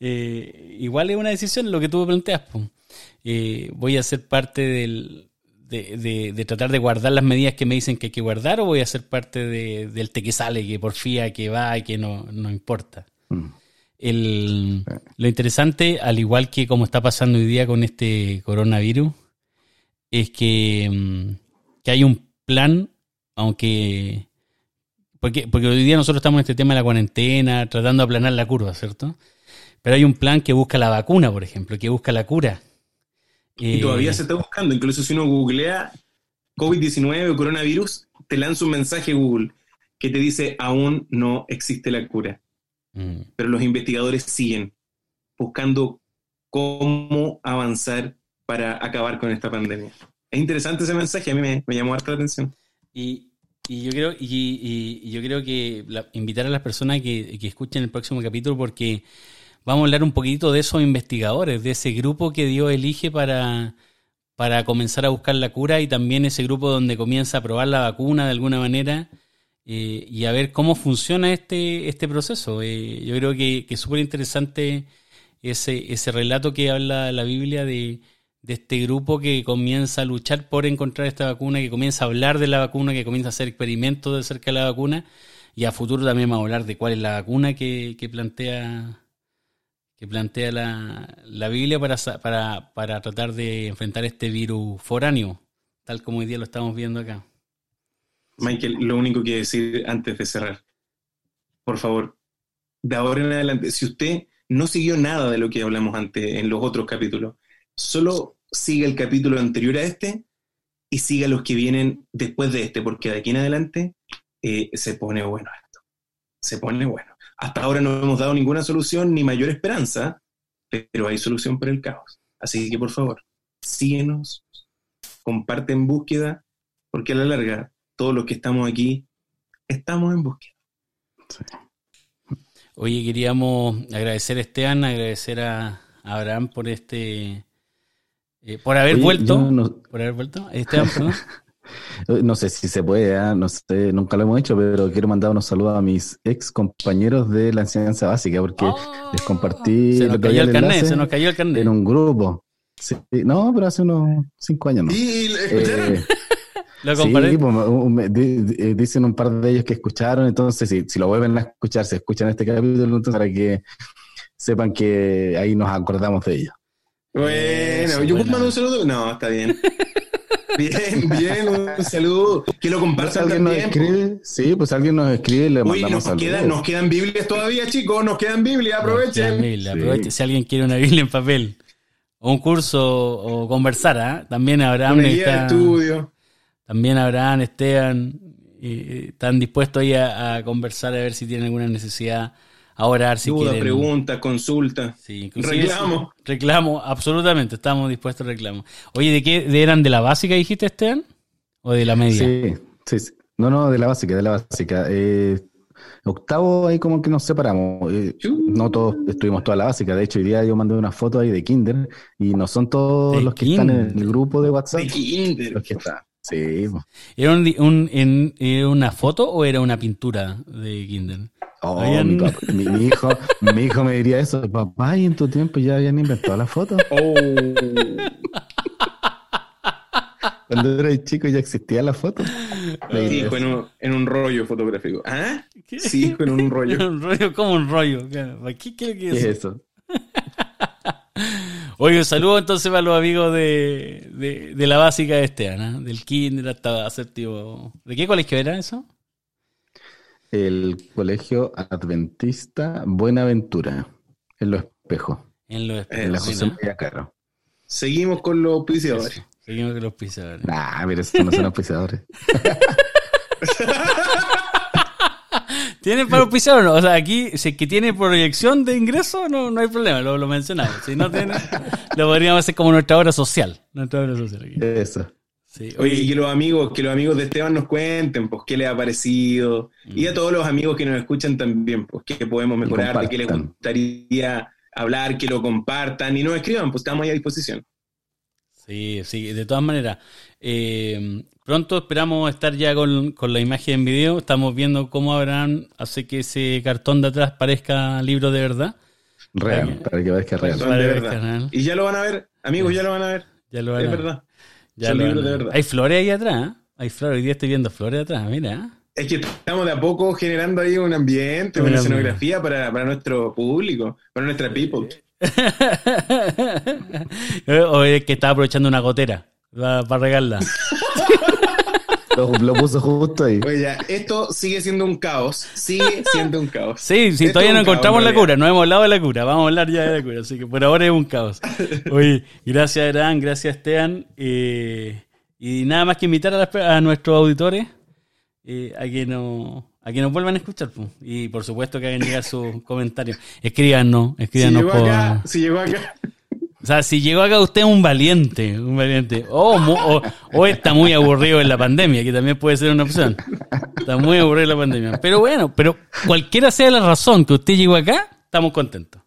eh, igual es una decisión lo que tú planteas. Eh, voy a ser parte del, de, tratar de guardar las medidas que me dicen que hay que guardar o voy a ser parte de, del te que sale, que porfía, que va y que no, importa? Mm. lo interesante, al igual que como está pasando hoy día con este coronavirus, es que, mm, que hay un plan, aunque... Porque, porque hoy día nosotros estamos en este tema de la cuarentena, tratando de aplanar la curva, ¿cierto? Pero hay un plan que busca la vacuna, por ejemplo, que busca la cura. Y todavía se está buscando. Incluso si uno googlea COVID-19 o coronavirus, te lanza un mensaje Google que te dice aún no existe la cura. Mm. Pero los investigadores siguen buscando cómo avanzar para acabar con esta pandemia. Es interesante ese mensaje, a mí me, llamó harta la atención. Y, yo creo, y, yo creo que invitar a las personas que, que escuchen el próximo capítulo porque vamos a hablar un poquito de esos investigadores, de ese grupo que Dios elige para, para comenzar a buscar la cura y también ese grupo donde comienza a probar la vacuna de alguna manera eh, y a ver cómo funciona este, este proceso. Eh, yo creo que, es súper interesante ese, ese relato que habla la Biblia de, de este grupo que comienza a luchar por encontrar esta vacuna, que comienza a hablar de la vacuna, que comienza a hacer experimentos de cerca de la vacuna y a futuro también vamos a hablar de cuál es la vacuna que, que plantea que plantea la, la Biblia para, para, para, tratar de enfrentar este virus foráneo, tal como hoy día lo estamos viendo acá. Michael, lo único que decir antes de cerrar, por favor, de ahora en adelante, si usted no siguió nada de lo que hablamos antes en los otros capítulos, solo siga el capítulo anterior a este y siga los que vienen después de este, porque de aquí en adelante eh, se pone bueno esto. Se pone bueno. Hasta ahora no hemos dado ninguna solución ni mayor esperanza, pero hay solución para el caos. Así que por favor, síguenos, comparte en búsqueda, porque a la larga, todos los que estamos aquí, estamos en búsqueda. Oye, queríamos agradecer a Esteban, agradecer a Abraham por este, eh, por haber vuelto, por haber vuelto. Esteban, perdón. No sé si se puede, ¿ah? no sé, nunca lo hemos hecho, pero quiero mandar unos saludos a mis ex compañeros de la enseñanza básica, porque les oh. compartí se nos cayó el carnet, se nos cayó el carnet. En un grupo. no, pero hace unos cinco años. ¿no? ¿Y escucharon? Eh, ¿Lo sí, pues, eh, dicen un par de ellos que escucharon, entonces si, si lo vuelven a escuchar, se escuchan este capítulo, entonces para que sepan que ahí nos acordamos de ellos. Bueno, yo puedo mandar un saludo. No, está bien. Bien, bien, un saludo. Que lo compartan ¿Alguien Nos escribe? Sí, pues alguien nos escribe y le Uy, mandamos nos, quedan, nos quedan Biblias todavía, chicos, nos quedan Biblias, aprovechen. Si alguien quiere una Biblia en papel, o un curso, o conversar, ¿ah? también Abraham está, estudio. También Abraham, Esteban, están dispuestos ahí a, a conversar a ver si tienen alguna necesidad a orar si Duda, pregunta, consulta. Sí, reclamo. reclamo, absolutamente, estamos dispuestos a reclamo. Oye, ¿de qué eran de la básica dijiste, Esteban? ¿O de la media? Sí, sí, No, no, de la básica, de la básica. Eh, octavo ahí como que nos separamos. Eh, no todos estuvimos toda la básica. De hecho, hoy día yo mandé una foto ahí de Kinder y no son todos los que están en el grupo de WhatsApp. De Kinder. Los que están. Sí. ¿Era, un, en, ¿Era una foto o era una pintura de Kinder? Oh, mi, hijo, mi hijo me diría eso, papá, y en tu tiempo ya habían inventado la foto. Oh. Cuando era chico ya existía la foto. Sí, hijo en un, en un rollo fotográfico. ¿Ah? Sí, hijo en un rollo. un rollo, como un rollo. ¿Qué, qué, qué es, eso? Oye, un saludo entonces para los amigos de, de, de la básica de este, ¿no? del kinder hasta séptimo. ¿De qué colegio era eso? el Colegio Adventista Buenaventura. En los espejos. En los Eh, En la espejos. José mira. María Caro. Seguimos con los auspiciadores. Seguimos con los pisadores. Nah, pero estos no son auspiciadores. ¿Tiene para auspiciar o no? O sea, aquí, si es que tiene proyección de ingreso, no, no hay problema, lo, lo mencionamos. Si no tiene, lo podríamos hacer como nuestra obra social. Nuestra obra social aquí. Eso. Sí. Oye, y que los amigos, que los amigos de Esteban nos cuenten, pues, qué les ha parecido. Y a todos los amigos que nos escuchan también, pues, qué podemos mejorar, de qué les gustaría hablar, que lo compartan y nos escriban, pues estamos ahí a disposición. Sí, sí, de todas maneras. eh, pronto esperamos estar ya con, con la imagen en video. Estamos viendo cómo Abraham hace que ese cartón de atrás parezca libro de verdad. Real, para que veas que es real. Verdad. que real. Y ya lo van a ver, amigos, ya lo van a ver. Ya lo van Es a- verdad. ya Son libros de verdad. Hay flores ahí atrás. ¿eh? Hay flores. Hoy día estoy viendo flores atrás. Mira. Es que estamos de a poco generando ahí un ambiente, Un una escenografía para, para nuestro público, para nuestra people. o es que estaba aprovechando una gotera para regarla. Lo, lo puso justo ahí. Oye, ya, esto sigue siendo un caos, sigue siendo un caos. Sí, sí, Esto todavía no caos, encontramos en la cura, no hemos hablado de la cura, vamos a hablar ya de la cura, así que por ahora es un caos. Oye, gracias Abraham, gracias Esteban, eh, y nada más que invitar a, las- a nuestros auditores eh, a que no a que nos vuelvan a escuchar, pues. y por supuesto que hagan llegar sus comentarios. Escríbanos, Si escríbanos llegó por... acá, si llegó acá, O sea, si llegó acá usted es un valiente, un valiente. O, mu- o, o está muy aburrido en la pandemia, que también puede ser una opción. Está muy aburrido en la pandemia. Pero bueno, pero cualquiera sea la razón que usted llegó acá, estamos contentos.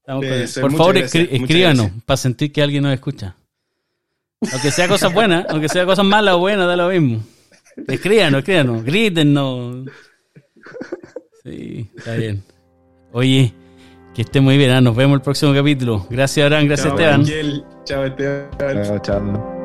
Estamos. Por favor, escríbanos para sentir que alguien nos escucha. Aunque sea cosas buenas, aunque sea cosas malas o buenas, da lo mismo. Escríbanos, escríbanos, grítenos. Sí, está bien. Oye, que esté muy bien. ¿ah? Nos vemos el próximo capítulo. Gracias, Abraham. Gracias, chao, Esteban. Chao Esteban. Chao, chao.